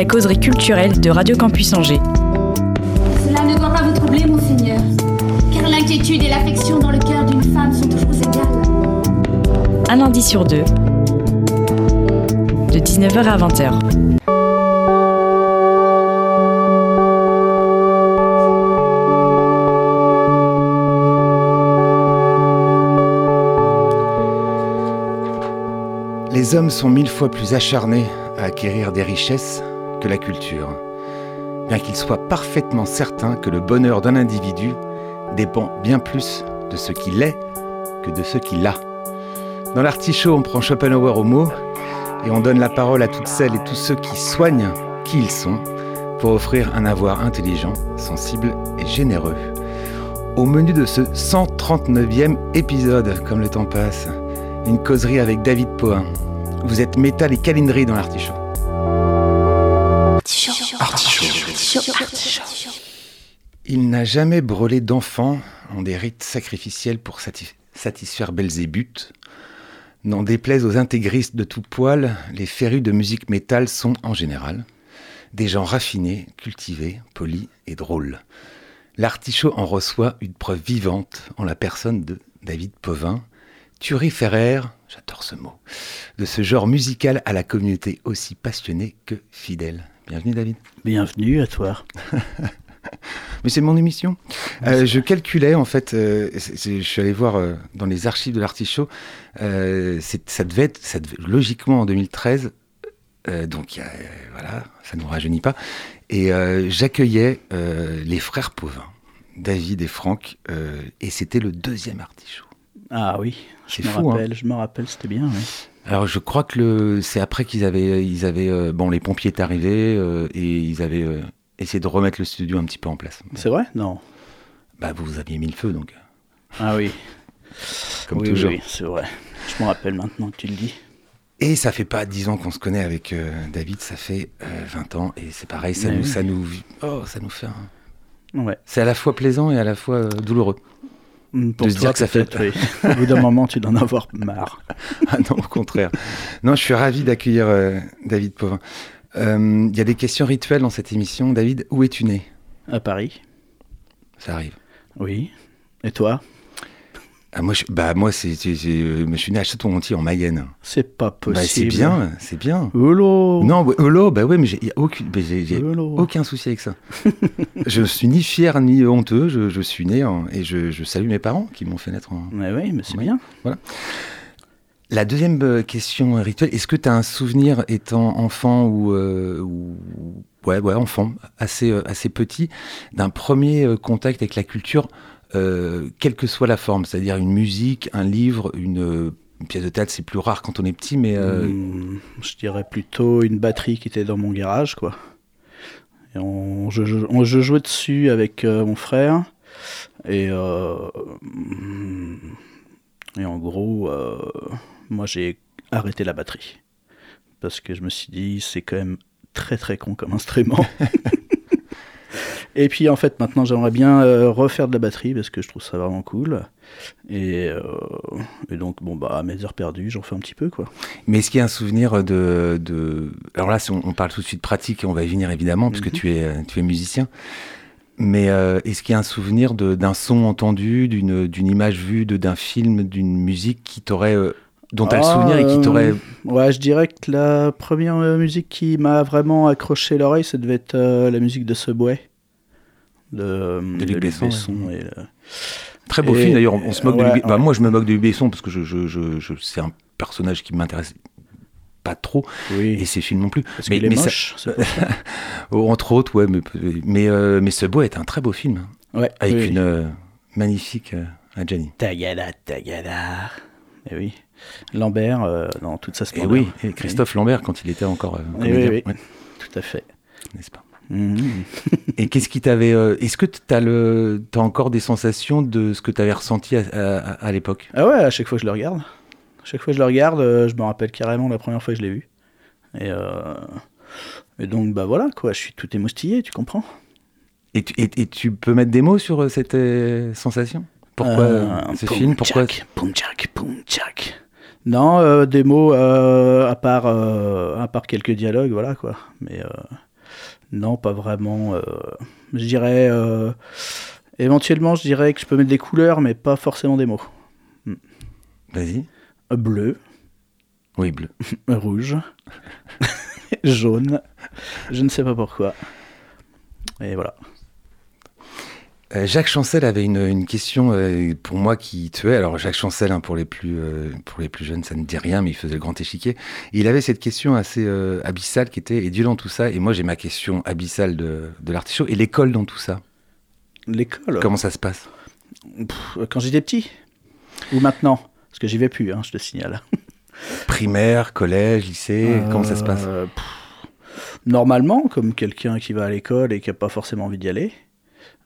La causerie culturelle de Radio Campus Angers. Cela ne doit pas vous troubler, monseigneur, car l'inquiétude et l'affection dans le cœur d'une femme sont toujours égales. Un lundi sur deux. De 19h à 20h. Les hommes sont mille fois plus acharnés à acquérir des richesses que la culture, bien qu'ils soient parfaitement certains que le bonheur d'un individu dépend bien plus de ce qu'il est que de ce qu'il a. Dans l'artichaut, on prend Schopenhauer au mot et on donne la parole à toutes celles et tous ceux qui soignent qui ils sont pour offrir un avoir intelligent, sensible et généreux. Au menu de ce 139e épisode, comme le temps passe, une causerie avec David Pohin. Vous êtes métal et câlinerie dans l'artichaut. Il n'a jamais brûlé d'enfants en des rites sacrificiels pour satisf- satisfaire Belzébuth. N'en déplaise aux intégristes de tout poil, les férus de musique métal sont, en général, des gens raffinés, cultivés, polis et drôles. L'artichaut en reçoit une preuve vivante en la personne de David Povin, turiféraire, j'adore ce mot, de ce genre musical à la communauté aussi passionnée que fidèle. Bienvenue David. Bienvenue à toi. Mais c'est mon émission. Euh, je calculais en fait, euh, je suis allé voir euh, dans les archives de l'artichaut, ça devait être ça devait- logiquement en 2013, euh, donc voilà, ça ne nous rajeunit pas, et j'accueillais les frères Pauvin, David et Franck, et c'était le deuxième artichaut. Ah oui, C'est je me fou, hein. rappelle, je me rappelle, c'était bien. oui. Alors je crois que le, c'est après qu'ils avaient, ils avaient, euh, bon les pompiers est arrivés euh, et ils avaient euh, essayé de remettre le studio un petit peu en place. C'est vrai? Non. Bah vous aviez mis le feu donc, Ah oui. comme oui, toujours. oui, c'est vrai. Je me rappelle maintenant que tu le dis. Et ça fait pas 10 ans qu'on se connaît avec euh, David, ça fait euh, 20 ans et c'est pareil, ça Mais nous, oui. ça nous, oh, ça nous fait. un- Ouais. C'est à la fois plaisant et à la fois douloureux. Mm, Pour se toi, dire que ça fait-. Au bout d'un moment, tu dois en avoir marre. ah non, au contraire. Non, je suis ravi d'accueillir euh, David Pauvin. Euh, Il y a des questions rituelles dans cette émission. David, où es-tu né? À Paris Ça arrive. Oui. Et toi? Ah, moi, je, bah moi, c'est, euh, je suis né à Château-Gontier en Mayenne. C'est pas possible. Bah, c'est bien, c'est bien. Holo Non, ouais, Holo, bah ouais, mais j'ai aucune, j'ai, aucun souci avec ça. je suis ni fier ni honteux. Je, je suis né en- et je, je salue mes parents qui m'ont fait naître en. Mais oui, mais c'est bien. La deuxième euh, question rituelle, est-ce que tu as un souvenir étant enfant ou, euh, ou- ouais, ouais, enfant, assez, euh, assez petit, d'un premier contact avec la culture, euh, quelle que soit la forme, c'est-à-dire une musique, un livre, une, une pièce de théâtre, c'est plus rare quand on est petit, mais euh, Mm, je dirais plutôt une batterie qui était dans mon garage, quoi. Et on, je, je- on- je jouais dessus avec euh, mon frère. Et, euh, mm, et en gros, moi j'ai arrêté la batterie. Parce que je me suis dit, c'est quand même très très con comme instrument. et puis en fait, maintenant j'aimerais bien euh, refaire de la batterie parce que je trouve ça vraiment cool. Et, euh, et donc, bon, bah, à mes heures perdues, j'en fais un petit peu, quoi. Mais est-ce qu'il y a un souvenir de, de... Alors là, on, parle tout de suite pratique et on va y venir évidemment, puisque tu, es, euh, tu es musicien. Mais euh, est-ce qu'il y a un souvenir d'un son entendu, d'une image vue, de- d'un film, d'une musique qui t'aurait, dont tu as le souvenir et qui euh, t'aurait... Ouais, je dirais que la première musique qui m'a vraiment accroché l'oreille, ça devait être euh, la musique de Subway. De, De Luc Besson, ouais. et, euh, Très beau et- film d'ailleurs, on, se moque de Luc... bah, moi je me moque de Luc Besson parce que je, je, je, je- c'est un personnage qui m'intéresse pas trop, et oui, ses films non plus. parce mais- qu'il est mais moche. ça. Oh, Entre autres, ouais, mais, mais, euh, mais ce beau est un très beau film, hein, Ouais, avec oui, une oui. euh, magnifique euh, Adjani. Tagada, tagada. Et oui. Lambert, euh, dans toute sa Et splendeur. oui, et Christophe Lambert quand il était encore Oui, oui, oui. ouais, Tout à fait. n'est-ce pas? Mhm. Et qu'est-ce qui t'avait. euh, Est-ce que tu as, encore des sensations de ce que tu avais ressenti à, à- à l'époque? Ah ouais, à chaque fois que je le regarde. À chaque fois que je le regarde, euh, je me rappelle carrément la première fois que je l'ai vu. Et, euh, et donc, bah voilà, quoi, je suis tout émoustillé, tu comprends et tu, et- et tu peux mettre des mots sur cette euh, sensation? Pourquoi Euh, ce film Pourquoi tchac, poum, tchac. Non, des mots à, part, à part quelques dialogues, voilà quoi. Mais non, pas vraiment. euh, je dirais. euh, éventuellement, je dirais que je peux mettre des couleurs, mais pas forcément des mots. Vas-y. Euh, Bleu, Oui, bleu. rouge, jaune, je ne sais pas pourquoi. Et voilà. Euh, Jacques Chancel avait une, une question euh, pour moi qui tuait. Alors Jacques Chancel, hein, pour les plus euh, pour les plus jeunes, ça ne dit rien, mais il faisait le grand échiquier. Et il avait cette question assez euh, abyssale qui était et Dieu dans tout ça? Et moi j'ai ma question abyssale de, de l'artichaut et l'école dans tout ça? L'école, Comment ça se passe? Pff, quand j'étais petit? Ou maintenant? Parce que j'y vais plus, hein, je te signale. Primaire, collège, lycée. Comment ça se passe? Pff, Normalement, comme quelqu'un qui va à l'école et qui n'a pas forcément envie d'y aller.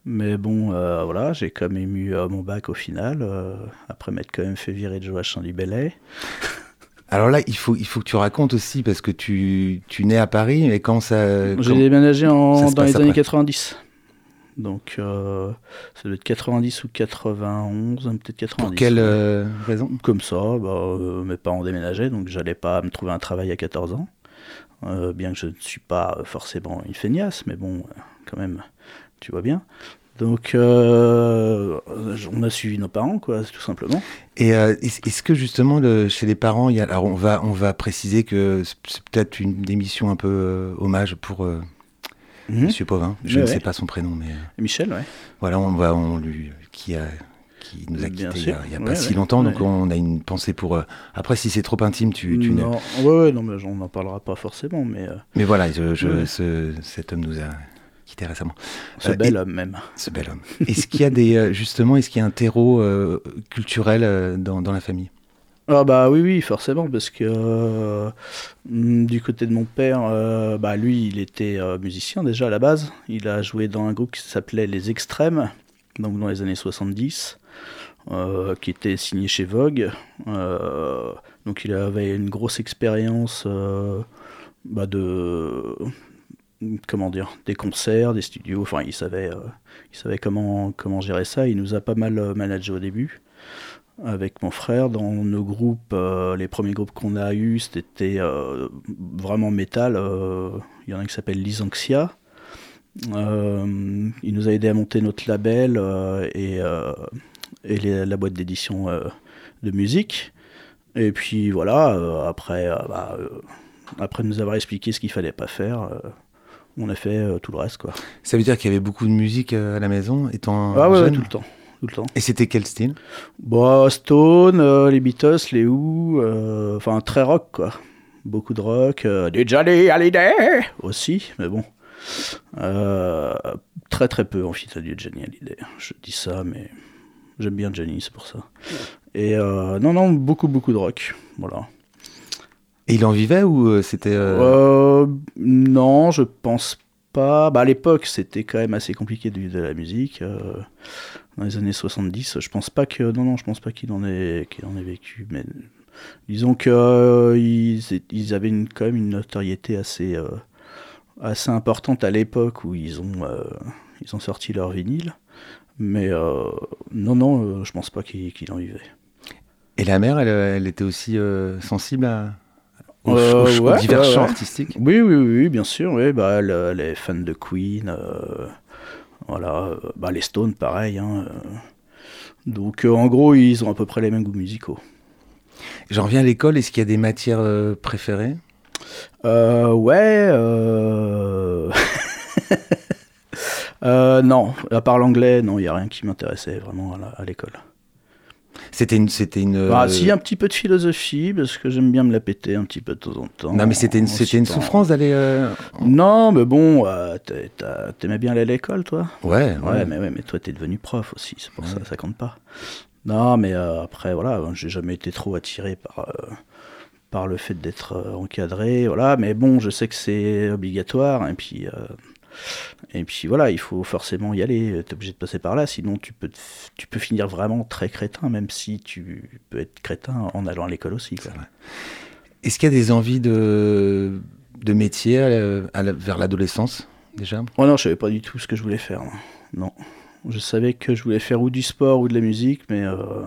Mais bon, euh, voilà, j'ai quand même eu euh, mon bac au final, euh, après m'être quand même fait virer de Joachim du Bellay. Alors là, il faut il faut que tu racontes aussi parce que tu tu nais à Paris et quand ça. J'ai déménagé en- dans les années après 90. Donc, euh, ça doit être 90 ou 91, hein, peut-être 90. Pour quelle euh, raison? Comme ça, bah, euh, mes parents déménageaient, donc j'allais pas me trouver un travail à 14 ans. Bien que je ne suis pas forcément une feignasse, mais bon, quand même, tu vois bien. Donc, euh, on a suivi nos parents, quoi, tout simplement. Et euh, est- est-ce que justement le- chez les parents, il y a, alors on va on va préciser que c'est peut-être une émission un peu euh, hommage pour Mhm. Monsieur Pauvin. Je ne ouais. sais pas son prénom, mais Michel, ouais. voilà, on va on lui qui a qui nous a quittés il y a, Ouais, pas si ouais. longtemps, donc on a une pensée pour. euh, après, si c'est trop intime, tu, tu ne- non, ouais, ouais, non, mais on n'en parlera pas forcément, mais euh, Mais voilà, je, je- Ouais. ce- cet homme nous a quittés récemment. ce Euh, bel et- homme même. Ce bel homme. Est-ce qu'il y a des euh, justement, est-ce qu'il y a un terreau euh, culturel dans, dans la famille? Ah bah oui, oui, forcément, parce que euh, du côté de mon père, bah lui, il était musicien déjà à la base. Il a joué dans un groupe qui s'appelait Les Extrêmes, donc dans les années 70, euh, qui était signé chez Vogue. Donc il avait une grosse expérience bah, de comment dire, des concerts, des studios. Enfin, il savait, euh, il savait comment comment gérer ça. Il nous a pas mal euh, managé au début avec mon frère dans nos groupes. euh, les premiers groupes qu'on a eus, c'était vraiment métal. Il y en a un qui s'appelle Lysanxia. Il nous a aidé à monter notre label et, et la boîte d'édition de musique. Et puis voilà, après, bah, après nous avoir expliqué ce qu'il fallait pas faire, on a fait euh, tout le reste. Quoi. Ça veut dire qu'il y avait beaucoup de musique euh, à la maison, étant Ah ouais, ouais, jeune tout le temps. Tout le temps. Et c'était quel style? Bah, Stone, euh, les Beatles, les Who, euh, enfin très rock quoi. Beaucoup de rock, euh, du Johnny Hallyday aussi, mais bon. Euh, très très peu en fait du Johnny Hallyday. Je dis ça, mais j'aime bien Johnny, c'est pour ça. Et euh, non, non, beaucoup beaucoup de rock, voilà. Et il en vivait ou euh, c'était euh, Euh, non, je pense pas. Bah, à l'époque, c'était quand même assez compliqué de vivre de la musique. dans les années 70, je pense pas que. Non, non, je pense pas qu'il en ait, qu'il en ait vécu. Mais disons euh, ils, avaient une, quand même une notoriété assez, euh, assez importante à l'époque où ils ont, euh, ils ont sorti leur vinyle. Mais non, non, je pense pas qu'il qu'il en vivait. Et la mère, elle, elle était aussi sensible à, aux, Euh, aux- aux ouais, divers ouais, champs ouais. artistiques Oui, oui, oui, bien sûr. Oui, bah, elle, elle est fan de Queen. euh, voilà, euh, bah, les Stones, pareil. hein, donc, en gros, ils ont à peu près les mêmes goûts musicaux. J'en reviens à l'école, est-ce qu'il y a des matières préférées? Euh, ouais. Euh... euh, non, à part l'anglais, non, il n'y a rien qui m'intéressait vraiment à l'école. C'était une, c'était une. Bah, euh, si, un petit peu de philosophie, parce que j'aime bien me la péter un petit peu de temps en temps. Non, mais c'était une, c'était une souffrance d'aller. euh, Non, mais bon, euh, t'aimais bien aller à l'école, toi? Ouais, Ouais, ouais. mais, ouais, mais toi, t'es devenu prof aussi, c'est pour ça, ça compte pas. Non, mais après, voilà, j'ai jamais été trop attiré par, par le fait d'être encadré, voilà. Mais bon, je sais que c'est obligatoire, et puis, euh, Et puis voilà, il faut forcément y aller, t'es obligé de passer par là, sinon tu peux, tu peux finir vraiment très crétin, même si tu peux être crétin en allant à l'école aussi. Est-ce qu'il y a des envies de, de métier euh, à vers l'adolescence déjà? Oh non, je savais pas du tout ce que je voulais faire. Non. Je savais que je voulais faire ou du sport ou de la musique, mais, euh,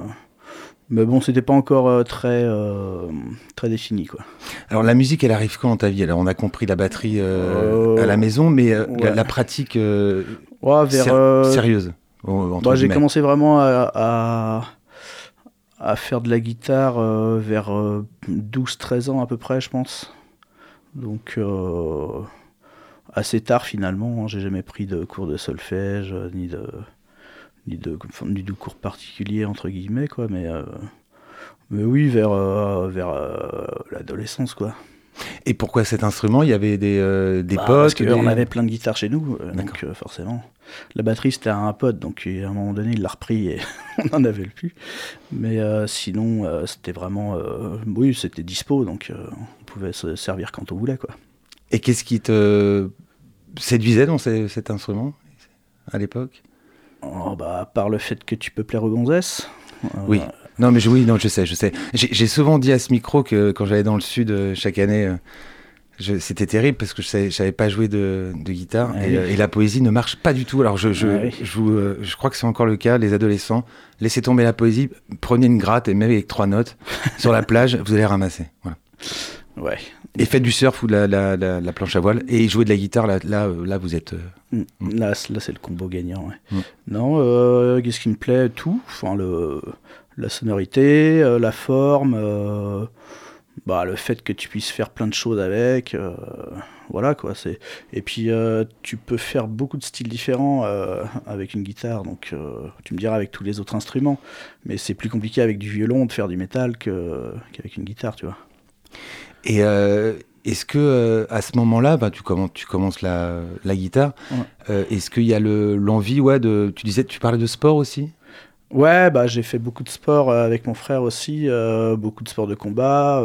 mais bon, c'était pas encore euh, très, euh, très défini. Quoi. Alors la musique, elle arrive quand dans ta vie? Alors on a compris la batterie euh, à la maison, mais la, pratique Ouais, vers, ser- sérieuse. bah, j'ai commencé vraiment à, à, à faire de la guitare vers 12-13 ans à peu près, je pense. Donc euh, assez tard finalement, hein. j'ai jamais pris de cours de solfège, ni de ni de, ni de cours particuliers entre guillemets quoi, mais euh, mais oui vers euh, vers euh, l'adolescence quoi. Et pourquoi cet instrument? Il y avait des, euh, des Bah, potes parce qu'on des- avait plein de guitares chez nous, euh, donc euh, forcément. La batterie c'était un pote, donc à un moment donné il l'a repris et on en avait le plus. Mais sinon c'était vraiment, oui c'était dispo, donc on pouvait se servir quand on voulait quoi. Et qu'est-ce qui te séduisait dans ce- cet instrument à l'époque? Oh, bah, par le fait que tu peux plaire aux gonzesses. euh, Oui. Non, mais je, oui, non, je sais, je sais. J'ai souvent dit à ce micro que quand j'allais dans le sud euh, chaque année, euh, c'était terrible parce que je savais, je savais pas jouer de, de guitare Ah et, oui. et la poésie ne marche pas du tout. Alors je, je, Ah oui. je crois que c'est encore le cas, les adolescents, laissez tomber la poésie, prenez une gratte et même avec trois notes sur la plage, vous allez ramasser. Voilà. Ouais. Et faites du surf ou de la, la, la, la planche à voile et jouez de la guitare, là, là, euh, là vous êtes. euh, Mm. Là, c'est le combo gagnant. ouais. Mm. Non, euh, qu'est-ce qui me plaît Tout? Enfin, le, la sonorité, euh, la forme, euh, bah, le fait que tu puisses faire plein de choses avec. voilà quoi. C'est... Et puis, tu peux faire beaucoup de styles différents avec une guitare. Donc, tu me diras avec tous les autres instruments. Mais c'est plus compliqué avec du violon de faire du métal que, qu'avec une guitare, tu vois. Et euh, est-ce que euh, à ce moment-là, bah, tu commences, tu commences la, la guitare. Ouais. euh, est-ce qu'il y a le, l'envie, ouais, de, tu disais, tu parlais de sport aussi? Ouais, bah, j'ai fait beaucoup de sport avec mon frère aussi. beaucoup de sport de combat.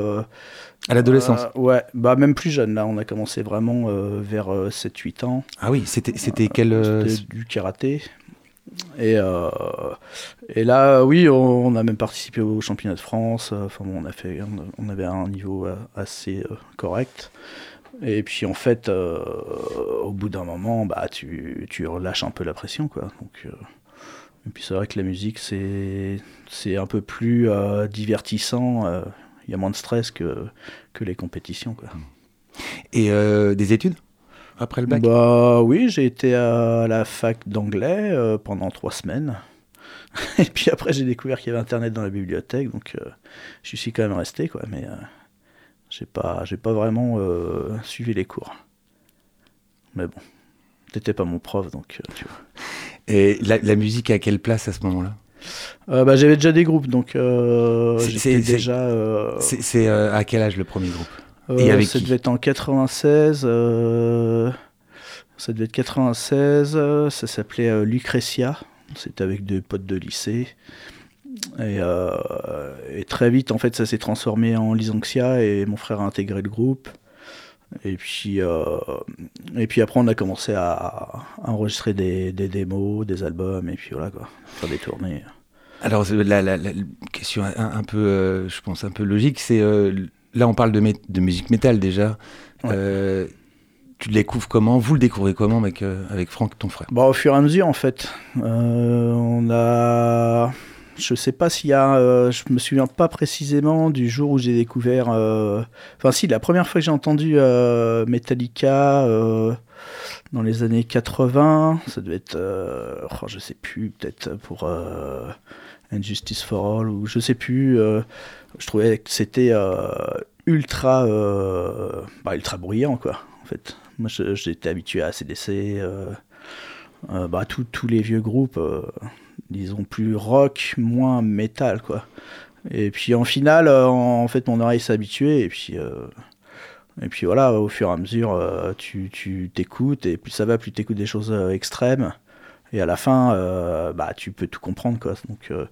À l'adolescence. Ouais, bah même plus jeune, là, on a commencé vraiment vers 7-8 ans. Ah oui, c'était, quel C'était du karaté. Et, euh, et là, oui, on, a même participé au championnat de France. Enfin, bon, on, a fait, on, avait un niveau euh, assez euh, correct. Et puis, en fait, au bout d'un moment, bah, tu, tu relâches un peu la pression, quoi. Donc, et puis, c'est vrai que la musique, c'est, un peu plus divertissant. Il y a moins de stress que, que les compétitions, quoi. et des études? Après le bac? Bah oui, j'ai été à la fac d'anglais euh, pendant trois semaines. Et puis après, j'ai découvert qu'il y avait Internet dans la bibliothèque, donc euh, je suis quand même resté, quoi. Mais euh, j'ai pas, j'ai pas vraiment euh, suivi les cours. Mais bon, t'étais pas mon prof, donc euh, tu vois. Et la, la musique à quelle place à ce moment-là? Euh, bah, j'avais déjà des groupes, donc euh, j'étais déjà. euh, C'est, c'est, euh, à quel âge le premier groupe? Euh, Et avec ça qui devait être en 96. euh, ça devait être 96. euh, ça s'appelait euh, Lucretia. C'était avec des potes de lycée. Et, euh, et très vite, en fait, ça s'est transformé en Lysanxia et mon frère a intégré le groupe. Et puis, euh, et puis après, on a commencé à, à enregistrer des, des démos, des albums, et puis voilà quoi, faire des tournées. Alors la, la- la question un, un peu, euh, je pense un peu logique, c'est euh, là on parle de, mé- de musique métal déjà. Ouais. Euh, tu le découvres comment? Vous le découvrez comment avec, euh, avec Franck, ton frère? Bah, au fur et à mesure, en fait. Euh, on a. Je sais pas s'il y a. euh, je me souviens pas précisément du jour où j'ai découvert. Enfin, si, la première fois que j'ai entendu Metallica dans les années 80, ça devait être. oh, je sais plus, peut-être pour. Injustice for All, ou je sais plus. euh, je trouvais que c'était euh, ultra. euh, bah, ultra bruyant, quoi, en fait. Moi, j'étais habitué à euh, bah, tous- les vieux groupes, disons plus rock, moins métal, quoi. Et puis en finale, en, fait, mon oreille s'est et puis, et puis voilà, au fur et à mesure, tu tu t'écoutes, et plus ça va, plus t'écoutes des choses extrêmes. Et à la fin, euh, bah, tu peux tout comprendre, quoi. Donc, euh,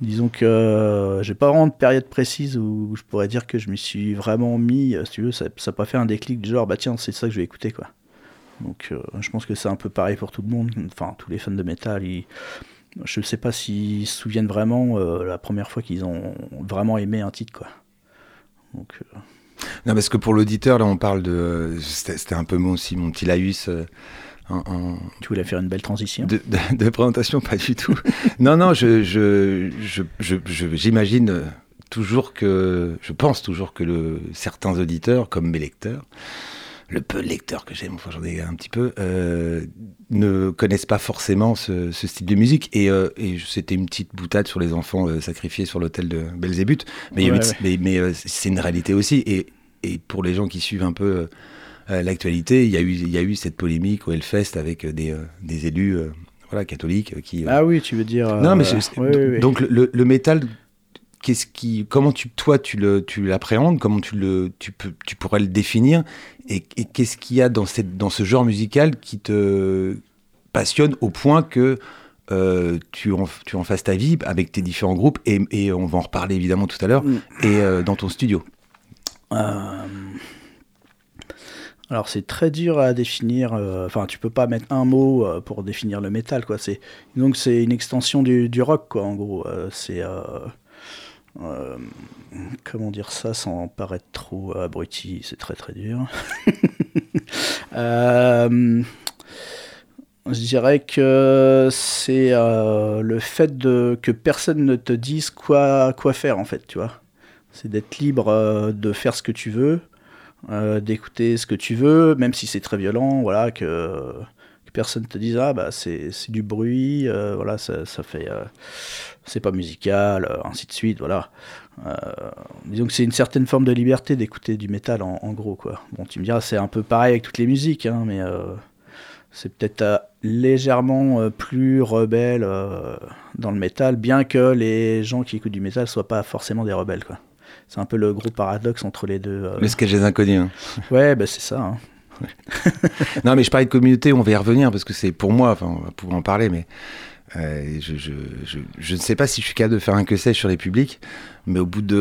disons que euh, j'ai pas vraiment de période précise où je pourrais dire que je m'y suis vraiment mis, si tu veux, ça n'a pas fait un déclic du genre, bah tiens, c'est ça que je vais écouter, quoi. Donc je pense que c'est un peu pareil pour tout le monde. Enfin, tous les fans de métal, je ne sais pas s'ils se souviennent vraiment la première fois qu'ils ont vraiment aimé un titre, quoi. Non, parce que pour l'auditeur, là, on parle de. C'était un peu moi aussi, mon petit laïus. Tu voulais faire une belle transition. de, de- de présentation, pas du tout. non, non, je, je, j'imagine toujours que, je pense toujours que le, certains auditeurs, comme mes lecteurs, le peu de lecteurs que j'aime, enfin j'en ai un petit peu, euh, ne connaissent pas forcément ce, ce style de musique. Et, euh, et c'était une petite boutade sur les enfants euh, sacrifiés sur l'autel de Belzébuth. Mais, Ouais, ouais. c'est une réalité aussi. Et, et pour les gens qui suivent un peu l'actualité, il y, a eu, il y a eu cette polémique au Hellfest avec euh, des, euh, des élus euh, voilà, catholiques euh, qui. euh, Ah oui, tu veux dire. non, mais euh, donc le, le métal, qu'est-ce qui, comment tu, toi, tu le, tu l'appréhendes, comment tu le, tu peux, tu pourrais le définir, et, et qu'est-ce qu'il y a dans cette, dans ce genre musical qui te passionne au point que euh, tu, en, tu en fasses ta vie avec tes différents groupes, et, et on va en reparler évidemment tout à l'heure, Mm. et euh, dans ton studio? Euh, Alors c'est très dur à définir. euh, Enfin, tu peux pas mettre un mot euh, pour définir le métal, quoi. Donc c'est une extension du, rock, quoi. En gros, Euh, c'est comment dire ça sans paraître trop abruti? C'est très très dur. Je dirais que c'est le fait de que personne ne te dise quoi quoi faire en fait, tu vois. C'est d'être libre de faire ce que tu veux, euh, d'écouter ce que tu veux, même si c'est très violent, voilà, que, que personne te dise ah bah c'est du bruit, euh, voilà, ça, ça fait euh, c'est pas musical, ainsi de suite, voilà. Disons que c'est une certaine forme de liberté d'écouter du métal en, gros quoi. Bon, tu me diras c'est un peu pareil avec toutes les musiques, hein, mais c'est peut-être légèrement plus rebelle dans le métal, bien que les gens qui écoutent du métal soient pas forcément des rebelles quoi. C'est un peu le gros paradoxe entre les deux. euh. Le sketch des inconnus. hein. Ouais, bah c'est ça. hein. Non, mais je parlais de communauté, on va y revenir parce que c'est pour moi, enfin, on va pouvoir en parler, mais euh, je, je, je, je ne sais pas si je suis capable de faire un que sais sur les publics, mais au bout de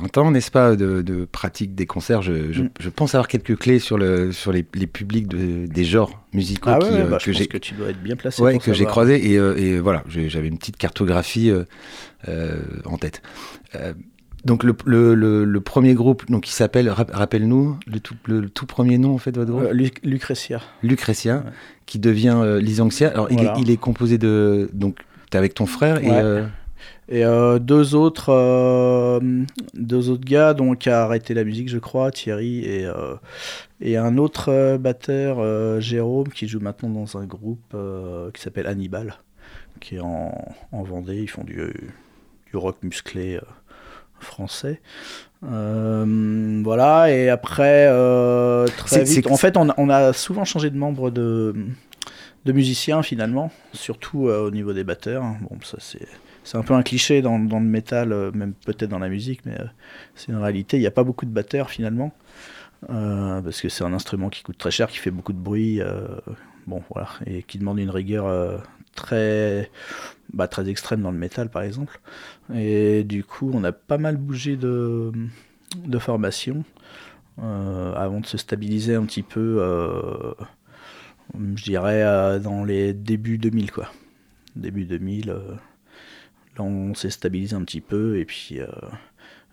20 ans, n'est-ce pas, de, de pratique des concerts, je, je, Mm. je pense avoir quelques clés sur, le, sur les, les publics de, des genres musicaux Ah qui, ouais, euh, bah, que j'ai que tu dois être bien placé. ouais, pour que j'ai croisé et, euh, et voilà, j'avais une petite cartographie euh, euh, en tête. Donc le, le, le, le premier groupe, donc qui s'appelle, rap- rappelle-nous le tout, le, tout premier nom en fait de votre groupe? Euh, Lu- Lucretia. Lucrétien, Ouais. qui devient euh, Lysanxia. Alors, il, est, il est composé de. Donc, tu es avec ton frère et. Ouais. euh, Et euh, deux autres, euh, deux autres gars, donc qui a arrêté la musique, je crois, Thierry et et un autre batteur, Jérôme, qui joue maintenant dans un groupe qui s'appelle Hannibal, qui est en, en Vendée. Ils font du, du rock musclé français. Euh, voilà. Et après, euh, très vite, en fait, on, a- on a souvent changé de membres de de musiciens finalement, surtout euh, au niveau des batteurs. Bon, ça c'est c'est un peu un cliché dans, dans le métal, même peut-être dans la musique, mais c'est une réalité. Il n'y a pas beaucoup de batteurs finalement, parce que c'est un instrument qui coûte très cher, qui fait beaucoup de bruit, bon voilà, et qui demande une rigueur très, bah, très extrême dans le métal par exemple. Et du coup, on a pas mal bougé de, de formation euh, avant de se stabiliser un petit peu. euh, je dirais euh, dans les débuts 2000 quoi. Début 2000, euh, là on s'est stabilisé un petit peu et puis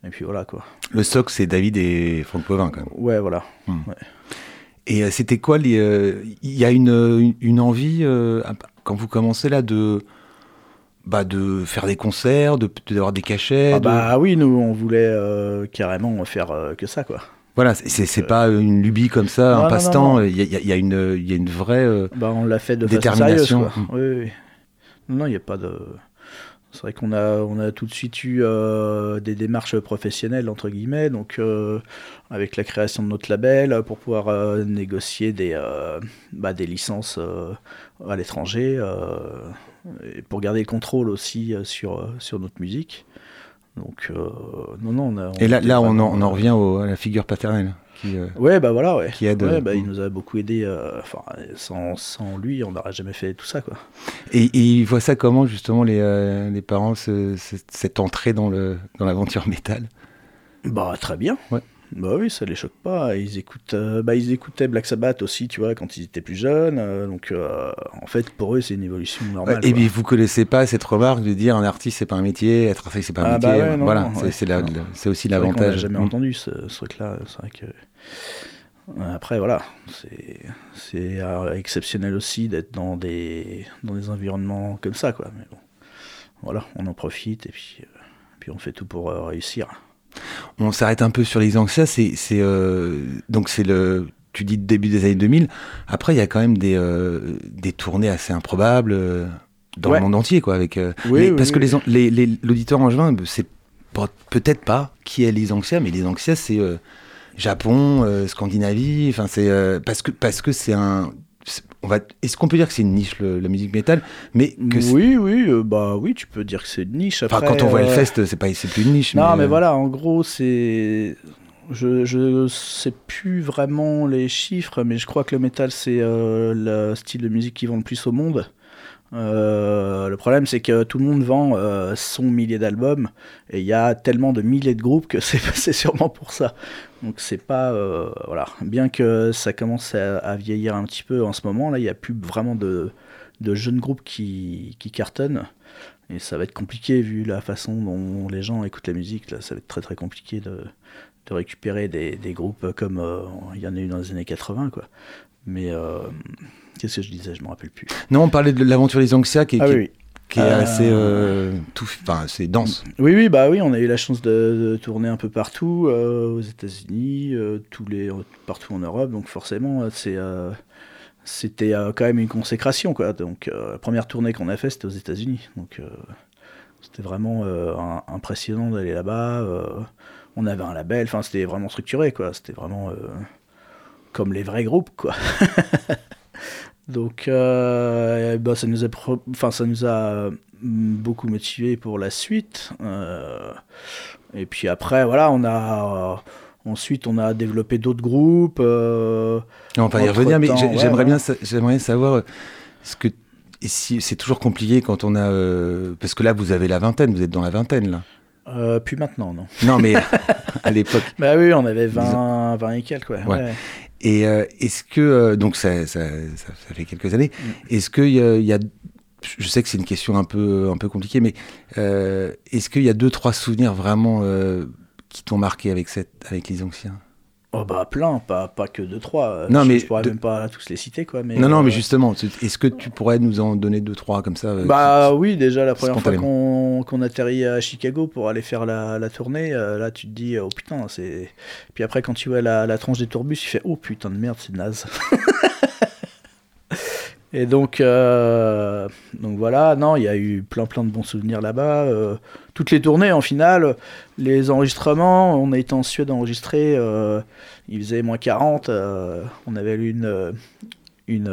et puis voilà quoi. Le soc, c'est David et Franck Povin, quand même. Ouais voilà. Et euh, c'était quoi Il y a une, une, une envie, quand vous commencez là, de. Bah, de faire des concerts, de d'avoir des cachets. Ah de- bah oui nous on voulait euh, carrément faire euh, que ça quoi. Voilà, c'est- euh, pas une lubie comme ça, non, un passe-temps. Il y a, il y a une, il y a une vraie. euh, Bah on l'a fait de façon Détermination. sérieuse quoi. Oui, oui, non il n'y a pas de. C'est vrai qu'on a, on a tout de suite eu euh, des démarches professionnelles, entre guillemets, donc euh, avec la création de notre label, euh, pour pouvoir euh, négocier des, bah, des licences à l'étranger, et pour garder le contrôle aussi sur, sur notre musique. Donc, non, non, on a. Et là, là on, en, on en revient au- à la figure paternelle. Qui, euh, Ouais, bah voilà, ouais. qui aide, Ouais, euh, bah, il nous a beaucoup aidé. euh, Enfin, sans, sans lui, on n'aurait jamais fait tout ça, quoi. Et, et ils voient ça comment, justement, les, les parents, ce- ce- cette entrée dans le dans l'aventure métal? Bah, très bien. Ouais. Bah oui, ça les choque pas. Ils écoutent, euh, bah ils écoutaient Black Sabbath aussi, tu vois, quand ils étaient plus jeunes. euh, donc euh, en fait, pour eux, c'est une évolution normale. et puis vous connaissez pas cette remarque de dire un artiste c'est pas un métier, être artiste c'est pas un Ah métier. bah ouais, non, voilà, c'est ouais. c'est aussi l'avantage. jamais Mm. entendu ce, ce truc-là. C'est vrai que. Après, voilà, c'est exceptionnel aussi d'être dans des, dans des environnements comme ça, quoi. Mais bon, voilà, on en profite et puis, puis on fait tout pour réussir. On s'arrête un peu sur les Anxias, c'est c'est, euh, donc c'est le tu dis début des années 2000. Après il y a quand même des euh, des tournées assez improbables euh, dans Ouais. le monde entier quoi avec euh, Oui, les- oui, parce que oui. les l'auditeur angevin c'est pas- peut-être pas qui est les Anxias mais les Anxias c'est Japon, Scandinavie, enfin c'est parce que parce que c'est un on va est-ce qu'on peut dire que c'est une niche le- la musique métal mais que Oui, oui, euh, bah oui, tu peux dire que c'est une niche. enfin quand on voit le euh, fest c'est pas c'est plus une niche Non, mais, euh, voilà, en gros, c'est. Je, je sais plus vraiment les chiffres, mais je crois que le métal, c'est euh, le style de musique qui vend le plus au monde. Euh, le problème, c'est que tout le monde vend euh, son millier d'albums, et il y a tellement de milliers de groupes que c'est sûrement pour ça. Donc c'est pas. euh, voilà. Bien que ça commence à, vieillir un petit peu en ce moment, là, il n'y a plus vraiment de, de jeunes groupes qui, qui cartonnent. Et ça va être compliqué vu la façon dont les gens écoutent la musique. Là, ça va être très très compliqué de, de récupérer des, des groupes comme il y en a eu dans les années 80. Quoi. Mais euh, qu'est-ce que je disais? Je me rappelle plus. non on parlait de l'aventure des Anxias qui, Ah qui- oui, oui. qui est Euh, assez euh, tout enfin c'est dense Oui, oui, bah oui, on a eu la chance de, de tourner un peu partout, euh, aux États-Unis, euh, tous les partout en Europe, donc forcément, c'est c'était euh, quand même une consécration, quoi. Donc euh, la première tournée qu'on a fait, c'était aux États-Unis, donc euh, c'était vraiment euh, un- impressionnant d'aller là-bas. euh, on avait un label, enfin c'était vraiment structuré, quoi. C'était vraiment euh, comme les vrais groupes, quoi. Donc, euh, bah, ça nous a, enfin, ça nous a mm, beaucoup motivé pour la suite. Euh, et puis après, voilà, on a ensuite on a développé d'autres groupes. euh, on va y revenir mais j'aimerais ouais. bien j'aimerais savoir euh, ce que si c'est toujours compliqué quand on a euh, parce que là vous avez la vingtaine vous êtes dans la vingtaine là euh, puis maintenant, non. non mais à l'époque Bah oui, on avait 20, 20 et quelques, ouais. Ouais. ouais. Et euh, est-ce que euh, donc ça, ça, ça, ça fait quelques années Mm. est-ce qu'il y a, il y a je sais que c'est une question un peu un peu compliquée mais euh, est-ce qu'il y a deux trois souvenirs vraiment euh, qui t'ont marqué avec cette avec les anciens? Oh bah plein, pas, pas que 2-3. Non, je, mais je pourrais de- même pas tous les citer, quoi. Mais, non non mais euh, justement est-ce que tu pourrais nous en donner deux trois comme ça euh, Bah oui, déjà la première fois qu'on qu'on atterrit à Chicago pour aller faire la, la tournée, euh, là tu te dis oh putain c'est. Puis après quand tu vois la, la tranche des tourbus, tu fais oh putain de merde c'est naze. Et donc euh, donc voilà, non il y a eu plein plein de bons souvenirs là-bas. euh, toutes les tournées en finale, les enregistrements, on a été en Suède enregistrer, euh, il faisait moins 40, euh, on avait une une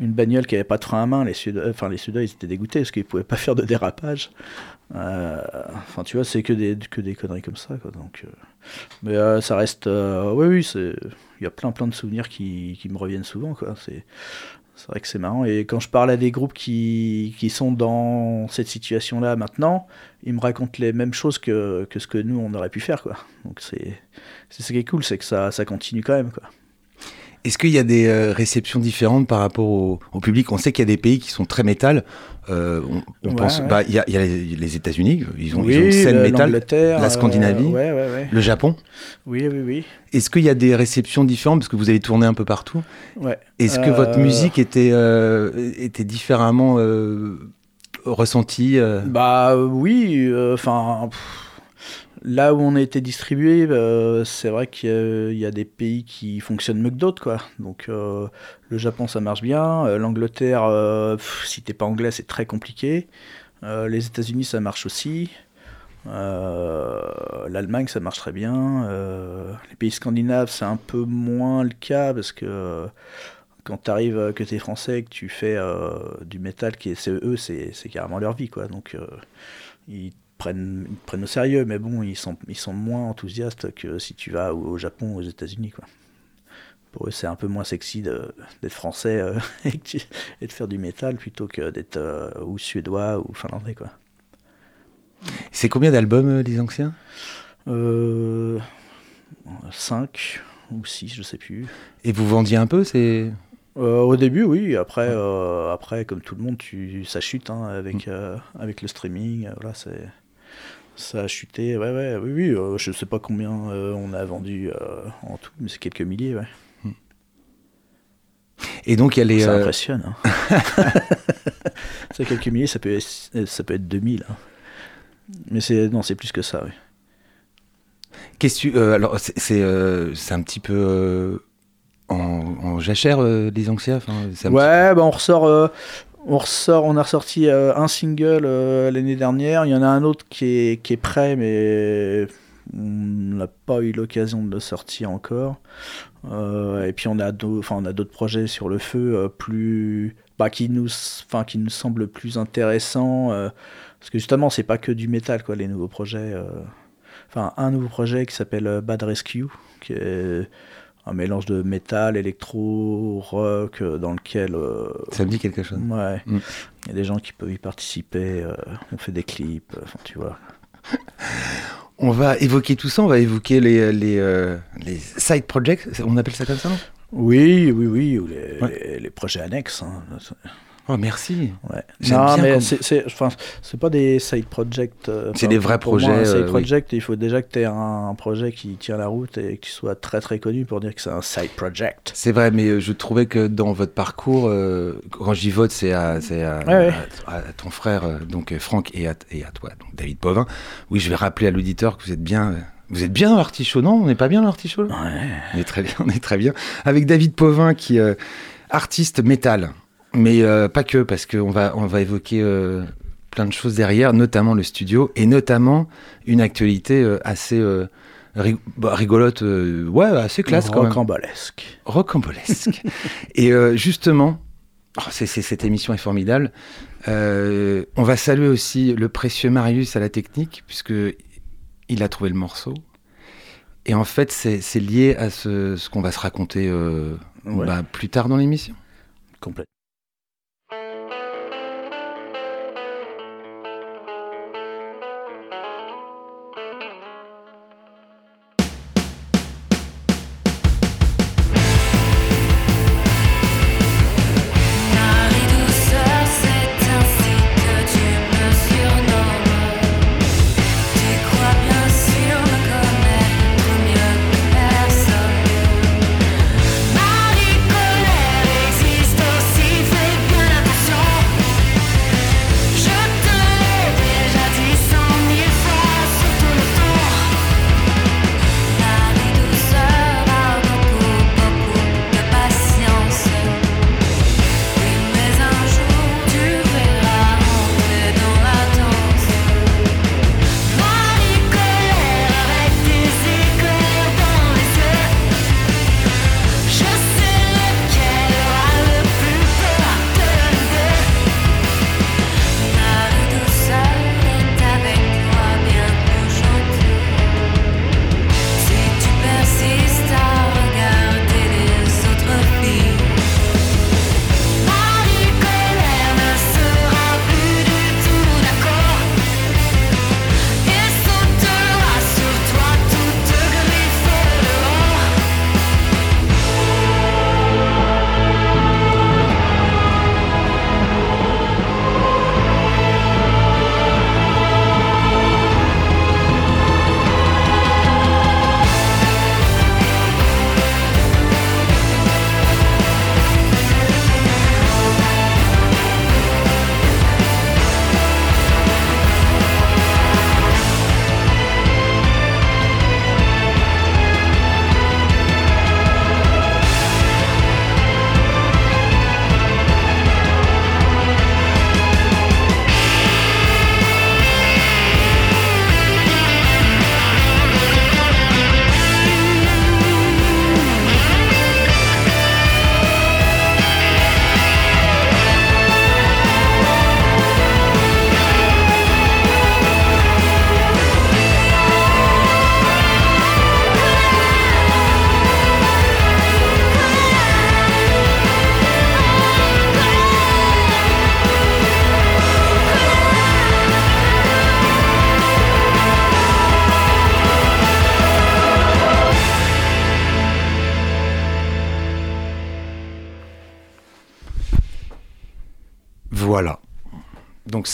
une bagnole qui avait pas de frein à main, les Suédois, enfin les Suédois ils étaient dégoûtés parce qu'ils pouvaient pas faire de dérapage. Enfin tu vois c'est que des que des conneries comme ça quoi. Donc mais euh, ça reste euh, oui oui il y a plein plein de souvenirs qui, qui me reviennent souvent. C'est vrai que c'est marrant et quand je parle à des groupes qui, qui sont dans cette situation là maintenant, ils me racontent les mêmes choses que, que ce que nous on aurait pu faire quoi. Donc c'est c'est ce qui est cool c'est que ça ça continue quand même quoi. Est-ce qu'il y a des euh, réceptions différentes par rapport au, au public? On sait qu'il y a des pays qui sont très métal. Euh, on on Ouais, pense, ouais. bah, il y a, il y a les, les États-Unis, ils ont, ils ont Oui, une scène métal. la Scandinavie. euh, ouais. Le Japon. Oui oui oui. Est-ce qu'il y a des réceptions différentes? Parce que vous avez tourné un peu partout. Est-ce que votre musique était était différemment ressentie Bah oui, enfin là où on a été distribué, euh, c'est vrai qu'il y, a- des pays qui fonctionnent mieux que d'autres quoi. Donc euh, le Japon ça marche bien, euh, l'Angleterre si t'es pas anglais c'est très compliqué, les États-Unis ça marche aussi. L'Allemagne, ça marche très bien. Les pays scandinaves, c'est un peu moins le cas parce que quand tu arrives, que tu es français, que tu fais du métal, qui est, c'est carrément leur vie. quoi. Donc ils, prennent, ils prennent au sérieux, mais bon, ils sont, ils sont moins enthousiastes que si tu vas au, au Japon ou aux États-Unis. quoi. Pour eux, c'est un peu moins sexy d'être français euh, et, que tu- et de faire du métal plutôt que d'être euh, ou suédois ou finlandais. quoi. C'est combien d'albums les anciens? Euh, 5 ou 6, je sais plus. Et vous vendiez un peu c'est? Euh, au début, oui. Après, euh, après comme tout le monde, tu, ça chute hein, avec, euh, avec le streaming. Voilà, c'est, ça a chuté. Ouais, ouais, oui, oui. euh, je sais pas combien euh, on a vendu euh, en tout, mais c'est quelques milliers. Ouais. Et donc il y a les. ça euh, impressionne. Hein. c'est quelques milliers, ça peut, être- ça peut être 2000. hein. Mais c'est, non, c'est plus que ça. Oui. qu'est-ce que tu- euh, alors c'est c'est euh, c'est un petit peu euh, en, en jachère euh, les Anxia. enfin, Ouais, bah on ressort, on ressort, on a ressorti euh, un single euh, l'année dernière. Il y en a un autre qui est, qui est prêt, mais on n'a pas eu l'occasion de le sortir encore. Euh, et puis on a d'autres projets sur le feu plus, bah, qui nous, qui nous semblent plus intéressants. parce que justement, c'est pas que du métal, quoi, les nouveaux projets. Enfin, un nouveau projet qui s'appelle Bad Rescue, qui un mélange de métal, électro, rock, euh, dans lequel. euh, Ça me dit quelque chose. ouais, il Mm. y a des gens qui peuvent y participer. euh, on fait des clips, enfin, tu vois. On va évoquer tout ça, on va évoquer les, les, euh, les side projects, on appelle ça comme ça, non? Oui, oui, oui, ou les, Ouais. les, les projets annexes. hein. Oh, merci. Ouais. Non, mais c'est, pas des side projects. euh, C'est des vrais pour moi, projets, un side euh, oui. project, il faut déjà que tu aies un, un projet qui tient la route et qui soit très très connu pour dire que c'est un side project. C'est vrai, mais euh, je trouvais que dans votre parcours, euh, quand j'y vote, c'est à, c'est à, Ouais, ouais. à- à ton frère, donc Franck, et à, et à toi, donc David Povin. Oui, je vais rappeler à l'auditeur que vous êtes bien. Vous êtes bien dans l'artichaut, non? On n'est pas bien dans l'artichaut? Ouais. On est très bien, on est très bien. Avec David Povin, qui est artiste métal, mais euh, pas que, parce qu'on va, on va évoquer euh, plein de choses derrière, notamment le studio, et notamment une actualité euh, assez bah, rigolote, ouais, assez classe quand même Rocambolesque. rocambolesque. et justement, oh, cette émission est formidable. On va saluer aussi le précieux Marius à la technique, puisque il a trouvé le morceau. Et en fait, c'est lié à ce, ce qu'on va se raconter Ouais. bah, plus tard dans l'émission. Complète.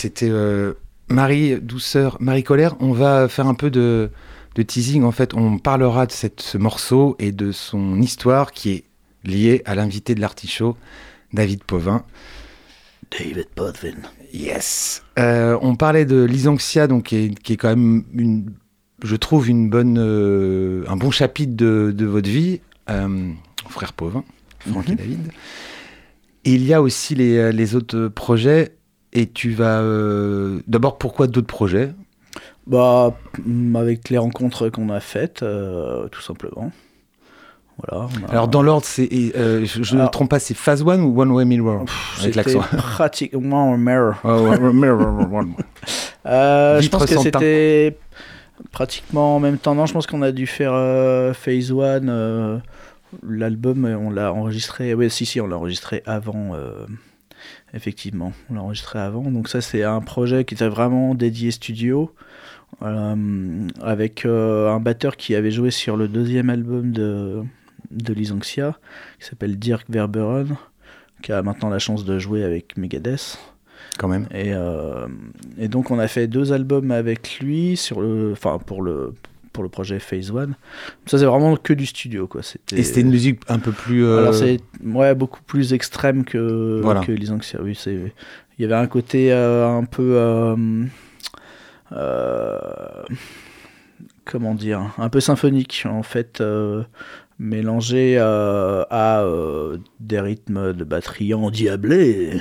C'était euh, Marie Douceur, Marie Colère. On va faire un peu de, de teasing. En fait, on parlera de cette, ce morceau et de son histoire qui est liée à l'invité de l'artichaut, David Povin. David Potvin. Yes. Euh, on parlait de Lysanxia, donc qui est, qui est quand même une, je trouve une bonne, euh, un bon chapitre de, de votre vie, frère Pauvin, Franck et Mhm. David. Et il y a aussi les, les autres projets. Et tu vas euh, d'abord pourquoi d'autres projets? Bah, mm, avec les rencontres qu'on a faites, euh, tout simplement. Voilà. a- Alors dans l'ordre, c'est euh, je, je ne me trompe pas, c'est Phase One ou One Way Mirror avec C'était l'accent? pratiquement mirror. Oh, ouais, Mirror, One. Euh, je pense que c'était pratiquement en même temps. Non, je pense qu'on a dû faire Phase One. L'album, on l'a enregistré. Oui, si, si, on l'a enregistré avant. Effectivement, on l'a enregistré avant. Donc ça, c'est un projet qui était vraiment dédié studio. euh, avec euh, un batteur qui avait joué sur le deuxième album de, de Lysanxia, qui s'appelle Dirk Verberen, qui a maintenant la chance de jouer avec Megadeth. Quand même. Et, euh, et donc on a fait deux albums avec lui sur le, enfin pour le pour le projet Phase One. Ça c'est vraiment que du studio quoi. C'était. Et c'était une musique un peu plus. euh, Alors c'est ouais beaucoup plus extrême que Voilà. que Lysanxia. Oui c'est. Il y avait un côté euh, un peu. euh, euh, comment dire Un peu symphonique en fait. mélangé euh, à euh, des rythmes de batterie endiablés.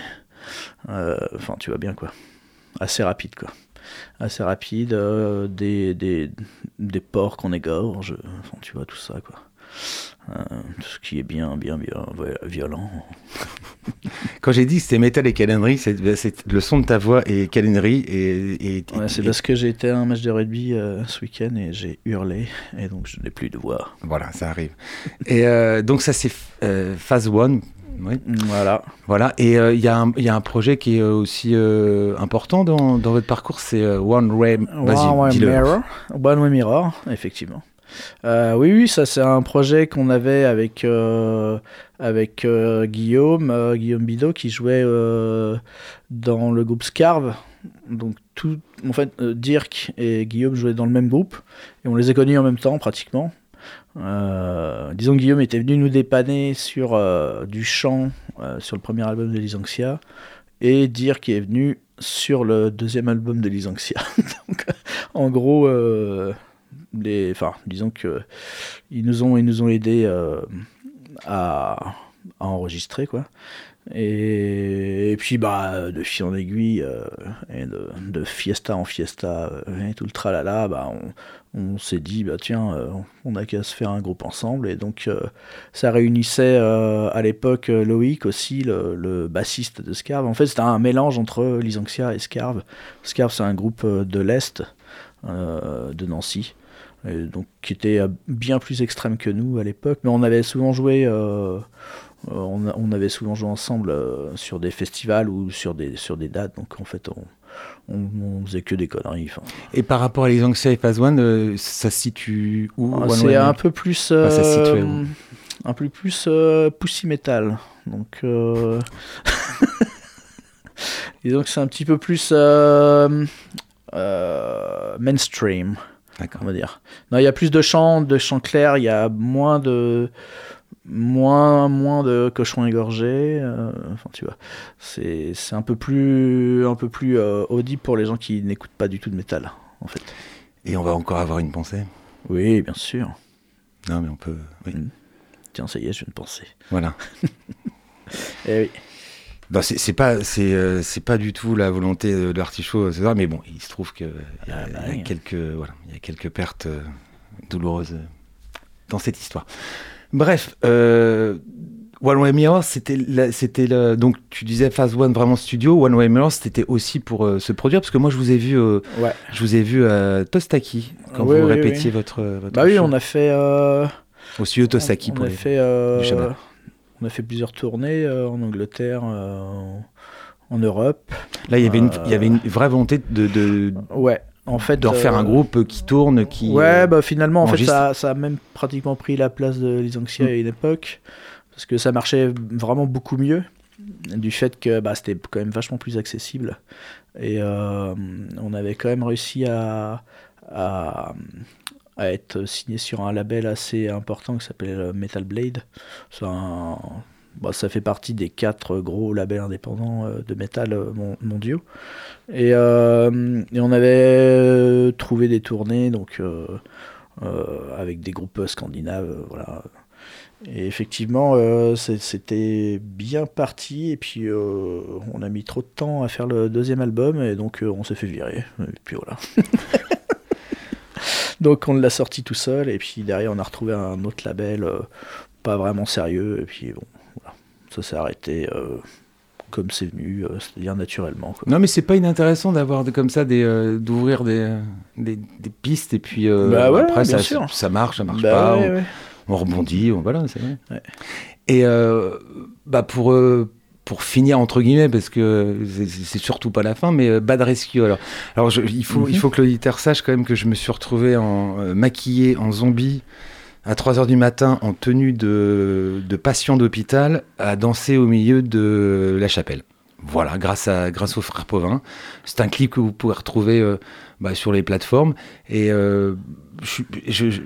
Euh, Enfin, tu vois bien quoi. Assez rapide quoi. Assez rapide, euh, des, des, des porcs qu'on égorge, enfin tu vois tout ça quoi. Euh, tout ce qui est bien, bien, bien violent. Quand j'ai dit que c'était Metal et Calennerie, c'est c'est le son de ta voix et Calennerie et, et, Ouais, c'est parce que j'ai été à un match de rugby euh, ce week-end et j'ai hurlé et donc je n'ai plus de voix. Voilà, ça arrive. Et euh, donc ça c'est phase one. Oui, Voilà. voilà. Et euh, il y, a un- il y a un projet qui est aussi euh, important dans, dans votre parcours, c'est euh, One Way. Mirror. One Way Mirror, effectivement. Euh, oui, oui, ça c'est un projet qu'on avait avec, euh, avec euh, Guillaume, Guillaume Bidot, qui jouait dans le groupe Scarve. Donc, tout, en fait, Dirk et Guillaume jouaient dans le même groupe, et on les a connus en même temps, pratiquement. Euh, disons Guillaume était venu nous dépanner sur euh, du chant euh, sur le premier album de Lysanxia, et Dirk est venu sur le deuxième album de Lysanxia. Donc, en gros, euh, les, enfin, disons que ils nous ont, ils nous ont aidés à, à enregistrer, quoi. Et, puis, bah, de fil en aiguille, euh, et de, fiesta en fiesta, euh, et tout le tralala, bah, on, s'est dit, bah, tiens, euh, on n'a qu'à se faire un groupe ensemble. Et donc, ça réunissait à l'époque Loïc aussi, le, bassiste de Scarve. En fait, c'était un mélange entre Lysanxia et Scarve. Scarve, c'est un groupe de l'Est, de Nancy. Donc, qui était bien plus extrême que nous à l'époque, mais on avait souvent joué, on, a- on avait souvent joué ensemble euh, sur des festivals ou sur des, sur des dates, donc en fait on, on, on faisait que des conneries. Et par rapport à les Anxieux et Phase One, euh, ça se situe où Ah, C'est un peu plus, Ah, ça se euh, situait où un peu plus euh, pussy metal, donc euh, disons que c'est un petit peu plus euh, euh, mainstream. D'accord. on va dire. Non, il y a plus de chants, de chants clairs, il y a moins de moins moins de cochons égorgés. euh, enfin, tu vois, c'est c'est un peu plus un peu plus euh, audible pour les gens qui n'écoutent pas du tout de métal, en fait. Et on va encore avoir une pensée? Oui, bien sûr. Non, mais on peut. Oui. Mm. Tiens, ça y est, je viens de penser. Voilà. Eh oui. Bah, c'est c'est pas, c'est, euh, c'est pas du tout la volonté de l'artichaut, c'est ça, mais bon, il se trouve qu'il y, a- Ah, bah y a oui. quelques, voilà, il y a quelques pertes euh, douloureuses euh, dans cette histoire. Bref, euh, One Way Mirror, c'était, donc tu disais Phase One vraiment studio, One Way Mirror, c'était aussi pour euh, se produire, parce que moi je vous ai vu, euh, Ouais. je vous ai vu à Tostaki quand Oui, vous oui, répétiez oui. votre, votre Bah oui, on a fait. euh, au studio Tostaki on, pour a les- fait. on a fait plusieurs tournées en Angleterre, en- Europe. Là, il y avait une, il y avait une vraie volonté de, de, Ouais. En fait, de refaire euh, un groupe qui tourne, qui. Ouais, euh, bah finalement, en fait, ça, ça a même pratiquement pris la place de Lysanxia Mm. à une époque, parce que ça marchait vraiment beaucoup mieux. du fait que bah, c'était quand même vachement plus accessible. Et euh, on avait quand même réussi à, à, à être signé sur un label assez important qui s'appelle euh, Metal Blade. C'est un- bah, ça fait partie des quatre gros labels indépendants euh, de métal euh, mon- mondiaux. Et, euh, et on avait trouvé des tournées donc, avec des groupes scandinaves. voilà. Et effectivement, c'était bien parti. Et puis, on a mis trop de temps à faire le deuxième album. Et donc, on s'est fait virer. Puis voilà. donc, on l'a sorti tout seul. Et puis, derrière, on a retrouvé un autre label pas vraiment sérieux. Et puis, bon. Ça s'est arrêté euh, comme c'est venu, euh, c'est-à-dire naturellement. quoi. Non, mais c'est pas inintéressant d'avoir de- comme ça des euh, d'ouvrir des, des, des pistes et puis euh, Bah ouais, après ça, sûr. ça marche, ça marche Bah pas, ouais, on, ouais. on rebondit, on- voilà, c'est vrai. Et bah pour pour finir entre guillemets parce que c'est- surtout pas la fin, mais Bad Rescue. Alors, alors je- il faut il Mhm. faut que l'auditeur sache quand même que je me suis retrouvé en maquillé en zombie. À 3 heures du matin, en tenue de, de patient d'hôpital, à danser au milieu de la chapelle. Voilà, grâce, à, grâce aux frères Pauvin. C'est un clip que vous pouvez retrouver euh, bah, sur les plateformes. Et euh, je, je- je-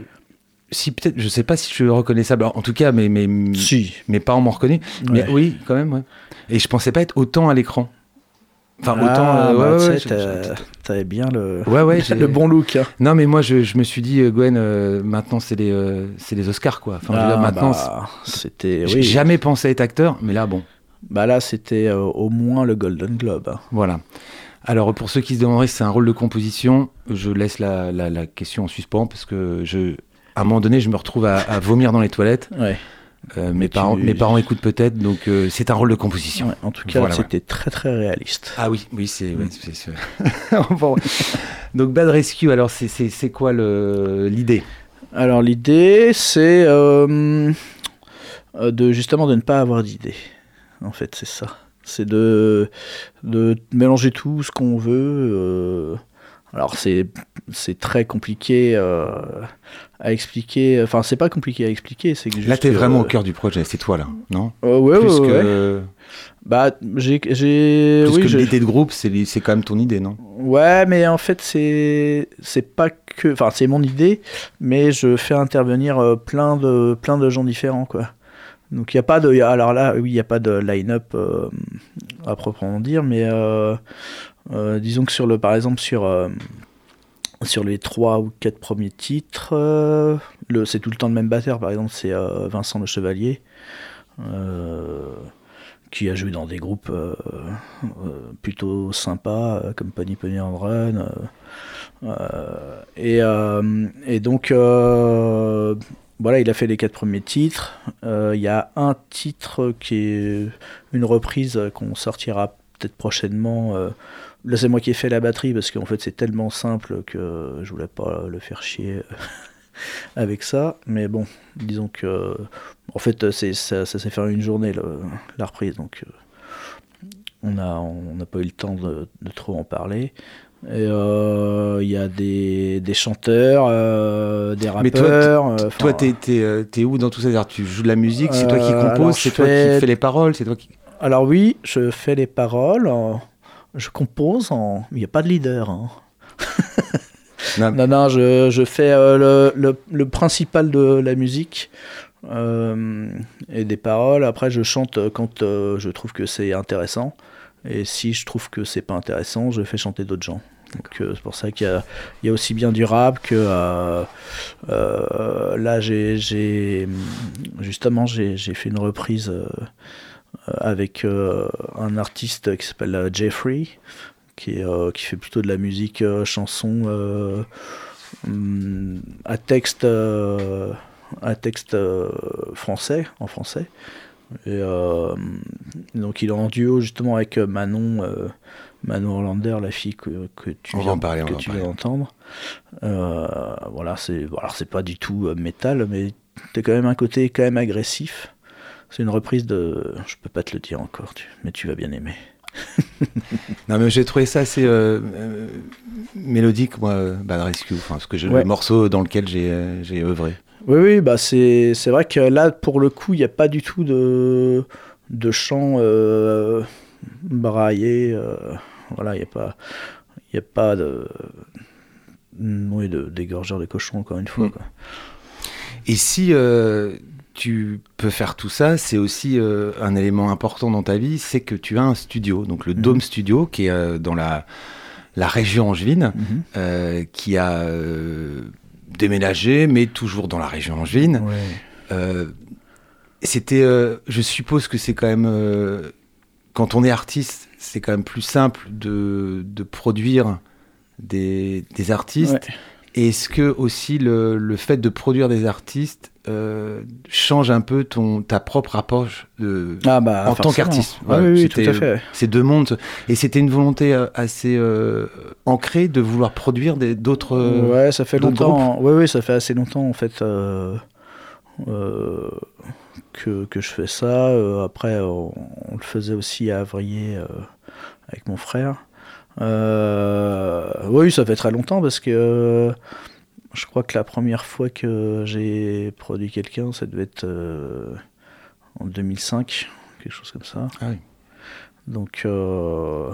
si peut-être, je sais pas si je suis reconnaissable. En tout cas, mes, mes, Si. mes parents m'ont reconnu. Mais oui, quand même, ouais. Et je pensais pas être autant à l'écran. Enfin, autant. Ah, euh, bah, ouais, t'as- T'avais bien le, Ouais, ouais, j'ai- le bon look. hein. Non, mais moi, je, je me suis dit, euh, Gwen, euh, maintenant, c'est les, euh, c'est les Oscars, quoi. Enfin, je veux dire, Ah, maintenant, bah, c'était. j'ai Oui. jamais pensé être acteur, mais là, bon. Bah là, c'était euh, au moins le Golden Globe. hein. Voilà. Alors, pour ceux qui se demanderaient si c'est un rôle de composition, je laisse la, la- la question en suspens parce que je, à un moment donné, je me retrouve à, à vomir dans les toilettes. Ouais. Euh, Mais mes, tu- parents, mes parents écoutent peut-être, donc euh, c'est un rôle de composition. Ouais, en tout cas, Voilà, c'était très très réaliste. Ah oui, oui, c'est. ouais, Bon, donc, Bad Rescue, alors, c'est- c'est c'est quoi le- l'idée? Alors l'idée, c'est euh, euh, de justement de ne pas avoir d'idée. En fait, c'est ça. C'est de, de mélanger tout ce qu'on veut. euh, alors c'est c'est très compliqué euh, à expliquer. Enfin, c'est pas compliqué à expliquer. C'est que Là, t'es vraiment euh, au cœur du projet, c'est toi, là, non? Euh, ouais, Plus ouais, ouais. que, Bah, j'ai j'ai plus oui, que j'ai- l'idée de groupe, c'est c'est quand même ton idée, non? Ouais, mais en fait, c'est c'est pas que. Enfin, c'est mon idée, mais je fais intervenir euh, plein de, plein de gens différents, quoi. Donc, il n'y a pas de. y a- Alors là, oui, il n'y a pas de line-up euh, à proprement dire, mais euh, disons que sur le. Par exemple, sur. Sur les trois ou quatre premiers titres, euh, c'est tout le temps le même batteur. Par exemple, c'est euh, Vincent Le Chevalier, euh, qui a joué dans des groupes plutôt sympas, comme Pony Pony and Run. et, et donc, voilà, il a fait les quatre premiers titres. Il y a un titre qui est une reprise qu'on sortira peut-être prochainement. Là, c'est moi qui ai fait la batterie parce qu'en fait, c'est tellement simple que je voulais pas le faire chier avec ça. Mais bon, disons que. En fait, ça, ça s'est fait en une journée, le- la reprise. Donc, euh, on n'a on pas eu le temps de, de trop en parler. Euh, il y a des, des chanteurs, euh, des rappeurs. Toi, t'es où dans tout ça? Tu joues de la musique, c'est toi qui Euh, composes, c'est toi fais- qui fais les paroles, c'est toi qui. Alors oui, je fais les paroles, je compose, en... il n'y a pas de leader. hein. Non, Non, non, je, je fais euh, le, le, le principal de la musique euh, et des paroles. Après, je chante quand euh, je trouve que c'est intéressant. Et si je trouve que c'est pas intéressant, je fais chanter d'autres gens. Donc euh, c'est pour ça qu'il y a, il y a aussi bien du rap que euh, euh, là j'ai j'ai- justement j'ai j'ai fait une reprise euh, avec euh, un artiste qui s'appelle euh, Jeffrey qui, est, euh, qui fait plutôt de la musique euh, chanson euh, hum, à texte euh, à texte euh, français en français. Et euh, donc il est en duo justement avec euh, Manon euh, Manon Hollander la fille que, que tu viens, en parler, que tu viens d'entendre. Euh, voilà c'est bon, alors c'est pas du tout euh, métal mais t'as quand même un côté quand même agressif c'est une reprise de je peux pas te le dire encore tu- mais tu vas bien aimer non, mais j'ai trouvé ça assez euh, euh, mélodique, moi, Bad Rescue, enfin, parce que j'ai Ouais. le morceau dans lequel j'ai euh, j'ai œuvré. Oui, oui, bah c'est c'est vrai que là, pour le coup, il n'y a pas du tout de, de chants euh, braillés. euh, voilà, il n'y a pas, il a pas de, oui, de d'égorgeur de cochons encore une fois. Mm. quoi. Et si tu peux faire tout ça, c'est aussi euh, un élément important dans ta vie, c'est que tu as un studio, donc le Mhm. Dome Studio, qui est euh, dans la, la région angevine, Mhm. euh, qui a déménagé, mais toujours dans la région angevine. Ouais. C'était, je suppose que c'est quand même, quand on est artiste, c'est quand même plus simple de, de produire des, des artistes. Ouais. Et Est-ce que aussi le, le fait de produire des artistes euh, change un peu ton, ta propre approche de, Ah bah, en tant qu'artiste Ah Voilà, oui, oui, tout c'était, à fait. Ces deux mondes. Et c'était une volonté euh, assez euh, ancrée de vouloir produire des- d'autres. euh, ouais, ça fait longtemps. Oui, oui, ça fait assez longtemps en fait euh, euh, que, que je fais ça. Euh, après, on, on le faisait aussi à Avrier euh, avec mon frère. Euh, oui, ça fait très longtemps parce que euh, je crois que la première fois que j'ai produit quelqu'un, ça devait être euh, en 2005, quelque chose comme ça. Ah oui. Donc, euh,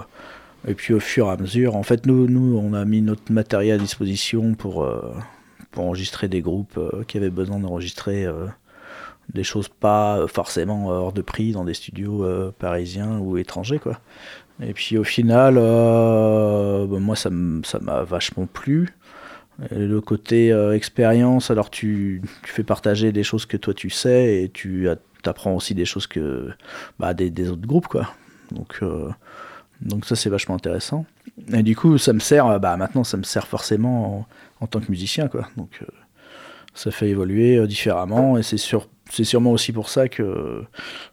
et puis au fur et à mesure, en fait, nous, nous on a mis notre matériel à disposition pour, euh, pour enregistrer des groupes qui avaient besoin d'enregistrer des choses pas forcément hors de prix dans des studios parisiens ou étrangers, quoi. Et puis au final, bah, moi, ça m'a vachement plu. Et le côté euh, expérience, alors tu, tu fais partager des choses que toi tu sais et tu apprends aussi des choses que bah, des, des autres groupes, quoi. Donc, euh, donc ça c'est vachement intéressant. Et du coup, ça me sert, euh, bah maintenant ça me sert forcément en, en tant que musicien, quoi. Donc euh, ça fait évoluer euh, différemment et c'est sûr, c'est sûrement aussi pour ça que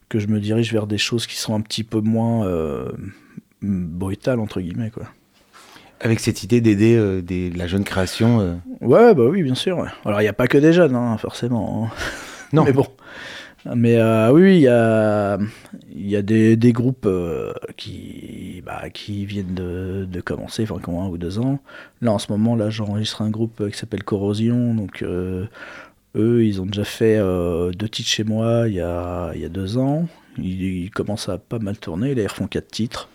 que je me dirige vers des choses qui sont un petit peu moins euh, brutales entre guillemets, quoi. Avec cette idée d'aider euh, la jeune création. euh, Ouais, bah oui, bien sûr. Alors il n'y a pas que des jeunes, hein, forcément. hein. Non. Mais bon. Mais euh, oui, il y a, il y a des, des groupes qui, bah, qui viennent de, de commencer, enfin, qui ont un ou deux ans. Là, en ce moment, là, j'enregistre un groupe qui s'appelle Corrosion. Donc, eux, ils ont déjà fait deux titres chez moi il y a, il y a deux ans. Ils, ils commencent à pas mal tourner. Là, ils refont quatre titres.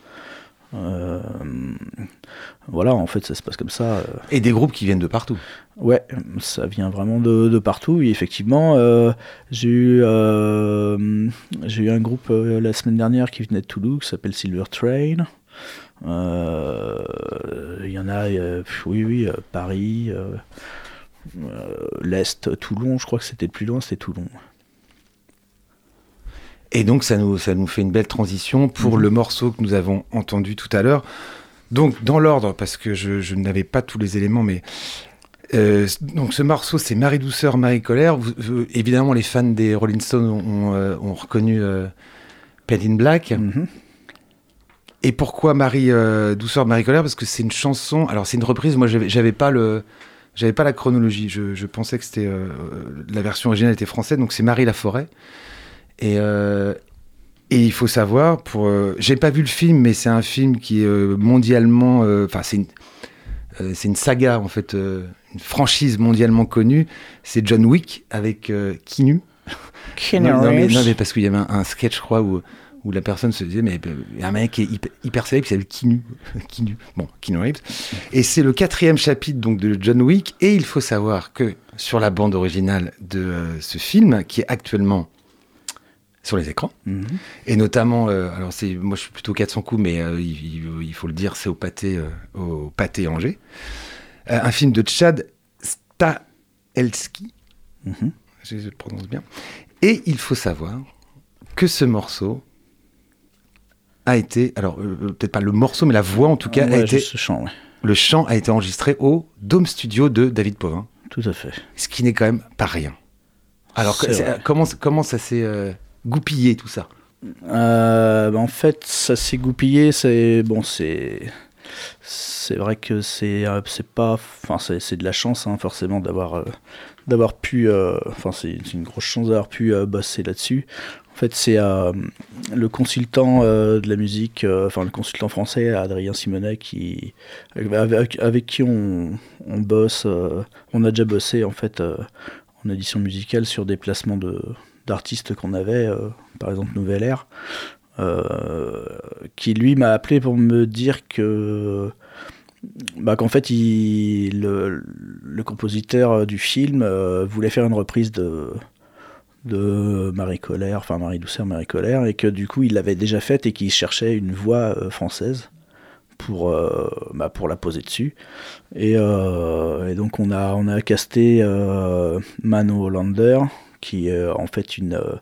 Euh, voilà, en fait, ça se passe comme ça. euh. Et des groupes qui viennent de partout. Ouais, ça vient vraiment de, de partout. Et effectivement, euh, j'ai eu, euh, eu un groupe la semaine dernière qui venait de Toulouse, qui s'appelle Silver Train. Il y en a, oui, oui, Paris, l'Est, Toulon, je crois que c'était le plus loin, c'était Toulon. Et donc, ça nous, ça nous fait une belle transition pour Mhm. le morceau que nous avons entendu tout à l'heure. Donc, dans l'ordre, parce que je, je n'avais pas tous les éléments, mais. euh, donc, ce morceau, c'est Marie Douceur, Marie Colère. Vous- vous- évidemment, les fans des Rolling Stones ont, ont, euh, ont reconnu euh, Paid in Black. Mhm. Et pourquoi Marie euh, Douceur, Marie Colère? Parce que c'est une chanson. Alors, c'est une reprise. Moi, j'avais pas le. J'avais pas la chronologie. Je, je pensais que c'était la version originale était française. Donc, c'est Marie Laforêt. Et, euh, et il faut savoir, pour, euh, j'ai pas vu le film, mais c'est un film qui est euh, mondialement, euh, enfin c'est une, c'est une saga en fait, une franchise mondialement connue. C'est John Wick avec Keanu. Keanu non, non, mais, Reeves. non, mais parce qu'il y avait un, un sketch, je crois, où, où la personne se disait, mais un mec qui est hyper, hyper célèbre qui s'appelle Keanu. Keanu. Bon, Keanu Reeves. Et c'est le quatrième chapitre donc de John Wick. Et il faut savoir que sur la bande originale de euh, ce film, qui est actuellement sur les écrans, Mhm. et notamment, euh, alors c'est, moi je suis plutôt 400 coups, mais euh, il, il- il faut le dire, c'est au pâté, euh, au pâté Angers. Euh, un film de Chad Stahelski, Mhm. je, je le prononce bien. Et il faut savoir que ce morceau a été, alors peut-être pas le morceau, mais la voix en tout cas, a été, juste ce chant, ouais. le chant a été enregistré au Dome Studio de David Povin, Tout à fait. ce qui n'est quand même pas rien. Alors comment, comment ça s'est goupillé tout ça Euh, bah, en fait, ça s'est goupillé. C'est bon, c'est c'est vrai que c'est euh, c'est pas, enfin c'est de la chance hein, forcément d'avoir euh, d'avoir pu, enfin c'est une grosse chance d'avoir pu bosser là-dessus. En fait, c'est le consultant de la musique, enfin le consultant français Adrien Simonet qui avec, avec qui on, on bosse, on a déjà bossé en fait en édition musicale sur des placements de d'artistes qu'on avait. euh, par exemple Nouvelle Air, euh, qui lui m'a appelé pour me dire que bah, qu'en fait le, compositeur du film euh, voulait faire une reprise de Marie Colère, enfin Marie Douceur, Marie Colère, et que du coup il l'avait déjà faite et qu'il cherchait une voix euh, française pour, euh, bah, pour la poser dessus. Et, euh, donc on a, on a casté euh, Mano Hollander, qui est en fait une, euh,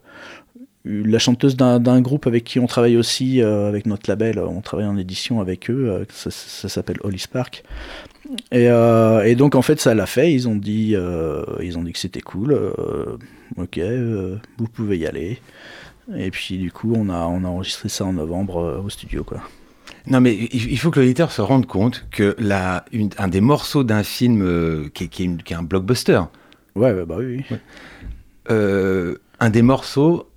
la chanteuse d'un groupe avec qui on travaille aussi, euh, avec notre label, on travaille en édition avec eux, euh, ça, ça s'appelle Holly Spark. Et, euh, et donc en fait ça l'a fait, ils ont dit, euh, ils ont dit que c'était cool, euh, ok, euh, vous pouvez y aller. Et puis du coup on a, on a enregistré ça en novembre euh, au studio quoi. Non, mais il faut que l'auditeur se rende compte que la, une- un des morceaux d'un film euh, qui, est, qui qui est un blockbuster, Ouais, ouais, bah oui. oui. Euh, un des morceaux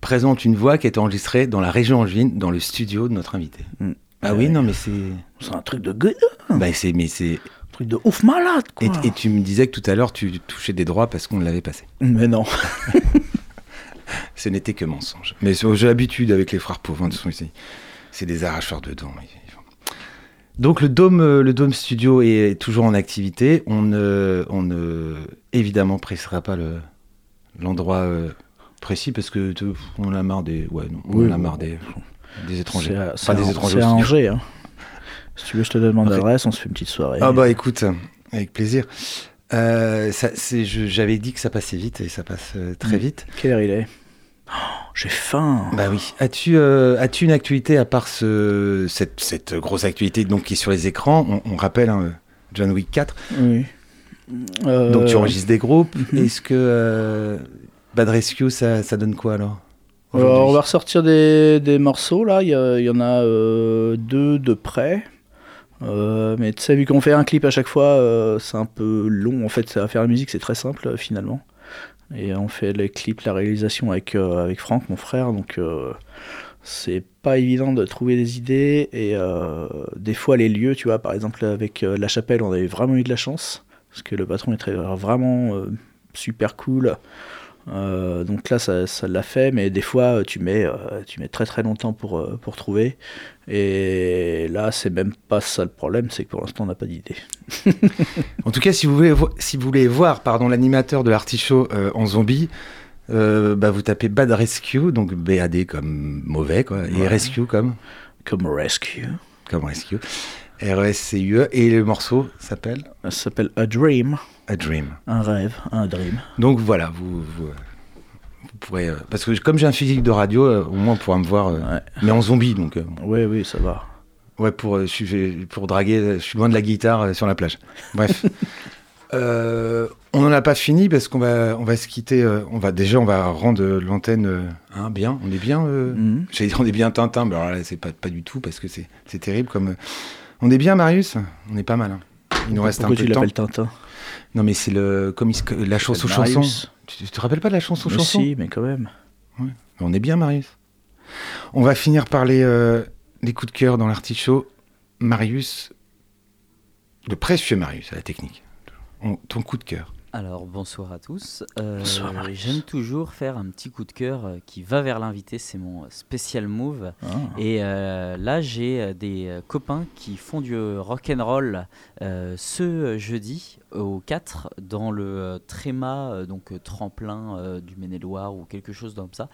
présente une voix qui est enregistrée dans la région angevine, dans le studio de notre invité. Mm. Ah oui, non, mais c'est. C'est un truc de gueule, Bah, c'est, mais c'est. un truc de ouf malade quoi. Et, et tu me disais que tout à l'heure, tu touchais des droits parce qu'on l'avait passé. Mais non. Ce n'était que mensonge. Mais j'ai l'habitude avec les frères pauvres. hein, de c'est- des arracheurs de dents. Donc le Dôme, euh, le Dôme Studio est toujours en activité. On ne, on ne évidemment précisera pas le, l'endroit euh, précis parce que on a marre des, ouais, non, on Oui, a bon. marre des, des étrangers. C'est à- Enfin, c'est des étrangers c'est à aussi. Angers. Hein. Si tu veux, je te donne mon Après- adresse, on se fait une petite soirée. Ah bah écoute, avec plaisir. Euh, ça, c'est, je- j'avais dit que ça passait vite et ça passe euh, très Mm. vite. Quelle heure il est? Oh, J'ai faim. Bah oui. As-tu euh, as-tu une actualité à part ce, cette, cette grosse actualité donc qui est sur les écrans? On, on rappelle hein, John Wick 4. Oui. Euh, Donc tu enregistres des groupes. mhm. Est-ce que euh, Bad Rescue ça, ça donne quoi alors aujourd'hui on va ressortir des, des morceaux là. Il y, en a euh, deux de près. Euh, mais tu sais, vu qu'on fait un clip à chaque fois, euh, c'est un peu long. En fait, à faire la musique, c'est très simple euh, finalement. Et on fait les clips, la réalisation avec, euh, avec Franck, mon frère. Donc euh, c'est pas évident de trouver des idées. Et euh, des fois, les lieux, tu vois, par exemple avec euh, La Chapelle, on avait vraiment eu de la chance. Parce que le patron est très, vraiment euh, super cool. Euh, donc là, ça, ça l'a fait, mais des fois, tu mets, euh, tu mets très très longtemps pour, euh, pour trouver. Et là, c'est même pas ça le problème, c'est que pour l'instant, on n'a pas d'idée. En tout cas, si vous voulez, vo- si vous voulez voir pardon l'animateur de l'artichaut euh, en zombie, euh, bah, vous tapez Bad Rescue, donc BAD comme mauvais quoi, et Ouais. Rescue comme Comme Rescue. comme Rescue, R E S C U E et le morceau s'appelle Ça s'appelle A Dream, A Dream. un rêve, un dream. Donc voilà, vous, vous, euh, vous pourrez. euh, parce que comme j'ai un physique de radio, euh, au moins on pourra me voir. Ouais. Mais en zombie, donc. Oui, oui, ça va. ouais, pour, pour draguer, je suis loin de la guitare sur la plage. Bref. Euh, on n'en a pas fini parce qu'on va, on va se quitter. euh, on va déjà, on va rendre l'antenne euh, hein, bien. On est bien. euh, Mhm. J'allais dire on est bien Tintin, mais alors là c'est pas, pas du tout parce que c'est c'est terrible comme. On est bien Marius? On est pas mal. hein. Il nous reste Pourquoi un peu de temps. l'appelles Tintin? Non mais c'est le comme il se- la chanson chanson. Tu, tu te rappelles pas de la chanson chanson? Si, mais quand même. On est bien, Marius. On va finir par les, euh, les coups de cœur dans l'artichaut. Marius, le précieux Marius à la technique. On- ton coup de cœur. Alors bonsoir à tous. Euh, Bonsoir, Marius. J'aime toujours faire un petit coup de cœur euh, qui va vers l'invité, c'est mon euh, spécial move. Ah. Et euh, là j'ai des copains qui font du rock and roll euh, ce jeudi au 4 dans le Tréma, donc tremplin du Maine-et-Loire ou quelque chose comme ça.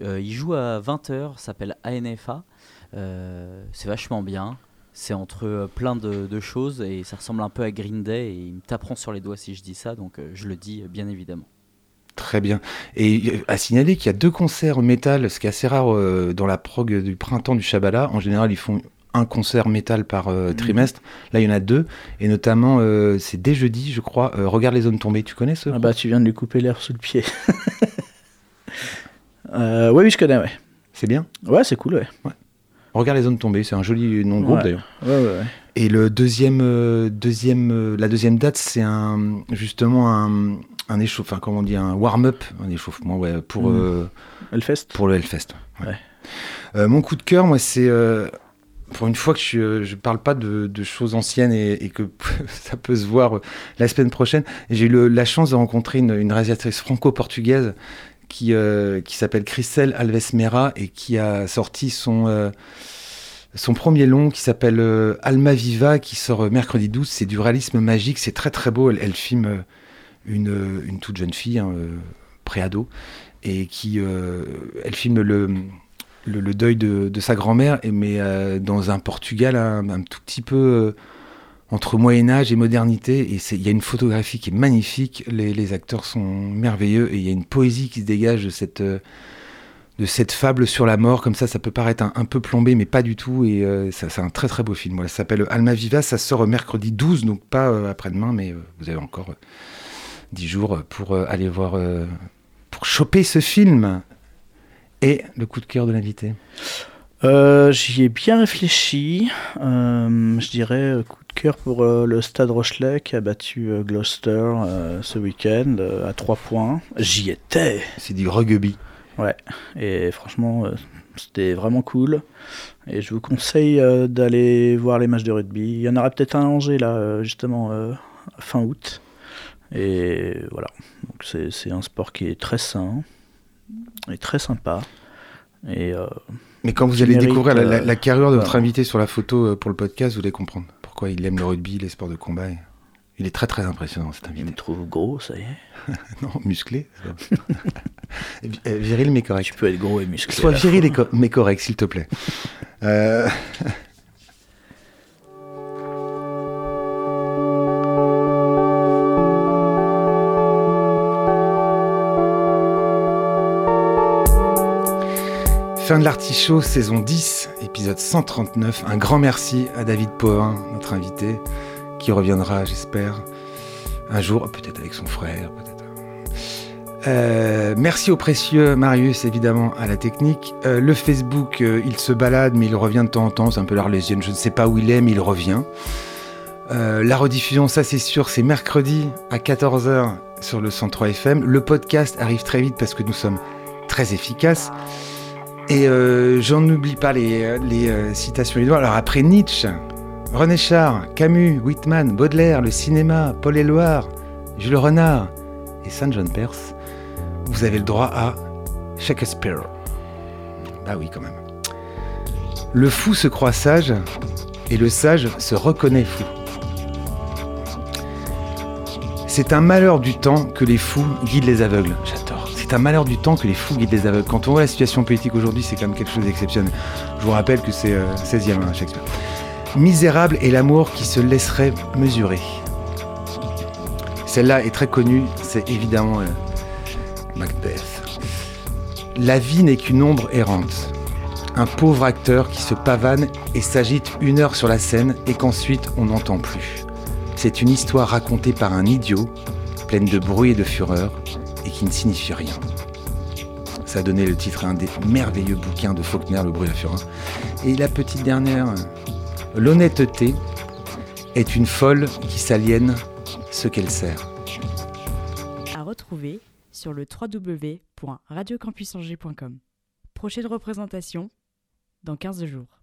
Ils jouent à 20h, s'appelle ANFA. C'est vachement bien. C'est entre euh, plein de, de choses et ça ressemble un peu à Green Day et ils me taperont sur les doigts si je dis ça, donc euh, je le dis euh, bien évidemment. Très bien. Et à signaler qu'il y a deux concerts métal, ce qui est assez rare euh, dans la prog du printemps du Shabala. En général, ils font un concert métal par euh, Mhm. trimestre. Là, il y en a deux. Et notamment, euh, c'est dès jeudi, je crois. Regarde les zones tombées. Tu connais ce Ah bah, tu viens de lui couper l'air sous le pied. euh, oui, oui, je connais, ouais. C'est bien? Ouais, c'est cool, ouais. Regarde les zones tombées. C'est un joli nom de groupe Ouais. d'ailleurs. Ouais, ouais, ouais. Et le deuxième, euh, deuxième, euh, la deuxième date, c'est un, justement un, un échauffe, enfin, comment on dit, un warm-up, un échauffement, ouais, pour, euh, Hellfest pour le Hellfest. mon coup de cœur, moi, c'est pour une fois que je, je parle pas de, de choses anciennes et, et que ça peut se voir la semaine prochaine. J'ai eu le- la chance de rencontrer une, une réalisatrice franco-portugaise qui, euh, qui s'appelle Christelle Alves Mera et qui a sorti son, euh, son premier long qui s'appelle euh, Alma Viva, qui sort euh, mercredi 12. C'est du réalisme magique, c'est très très beau. Elle, filme une, une toute jeune fille, hein, préado, et qui elle filme le, le, deuil de, de sa grand-mère, mais dans un Portugal un, tout petit peu entre Moyen Âge et modernité. Et il y a une photographie qui est magnifique, les, acteurs sont merveilleux, et il y a une poésie qui se dégage de cette, euh, de cette fable sur la mort. Comme ça, ça peut paraître un, peu plombé, mais pas du tout. Et euh, c'est un très très beau film. Voilà, ça s'appelle Alma Viva, ça sort mercredi 12, donc pas euh, après-demain, mais vous avez encore euh, 10 jours pour aller voir, pour choper ce film. Et le coup de cœur de l'invité? Euh, J'y ai bien réfléchi. Euh, je dirais euh, coup de cœur pour euh, le Stade Rochelet qui a battu Gloucester ce week-end à 3 points. J'y étais. C'est du rugby. Ouais. Et franchement, c'était vraiment cool. Et je vous conseille d'aller voir les matchs de rugby. Il y en aura peut-être un à Angers là, justement fin août. Et voilà. Donc c'est un sport qui est très sain et très sympa. Et Mais quand vous allez découvrir la, la- euh, la carrure de notre voilà. invité sur la photo euh, pour le podcast, vous allez comprendre pourquoi il aime le rugby, les sports de combat. et- Il est très très impressionnant cet il invité. me trouve gros, ça y est. Non, musclé. Euh, viril mais correct. Tu peux être gros et musclé. Sois viril fois. et co- mais correct, s'il te plaît. Euh, Fin de l'artichaut, saison 10, épisode 139. Un grand merci à David Pohin, notre invité, qui reviendra, j'espère, un jour, peut-être avec son frère. Euh, merci au précieux Marius, évidemment, à la technique. Euh, le Facebook, euh, il se balade, mais il revient de temps en temps. C'est un peu l'arlésienne. Je ne sais pas où il est, mais il revient. La rediffusion, ça c'est sûr, c'est mercredi à 14h sur le 103 FM. Le podcast arrive très vite parce que nous sommes très efficaces. Et euh, j'en oublie pas les, les euh, citations. Alors après Nietzsche, René Char, Camus, Whitman, Baudelaire, le cinéma, Paul Éluard, Jules Renard et Saint John Perse, vous avez le droit à Shakespeare. Bah oui, quand même. Le fou se croit sage et le sage se reconnaît fou. C'est un malheur du temps que les fous guident les aveugles. C'est malheur du temps que les fous guident les aveugles. Quand on voit la situation politique aujourd'hui, c'est quand même quelque chose d'exceptionnel. Je vous rappelle que c'est euh, 16e hein, Shakespeare. Misérable est l'amour qui se laisserait mesurer. Celle-là est très connue, c'est évidemment euh, Macbeth. La vie n'est qu'une ombre errante. Un pauvre acteur qui se pavane et s'agite une heure sur la scène et qu'ensuite on n'entend plus. C'est une histoire racontée par un idiot, pleine de bruit et de fureur, ne signifie rien. Ça a donné le titre à un des merveilleux bouquins de Faulkner, Le bruit la fureur. Et la petite dernière, l'honnêteté est une folle qui s'aliène ce qu'elle sert. À retrouver sur le www.radiocampusangers.com. Prochaine représentation dans 15 jours.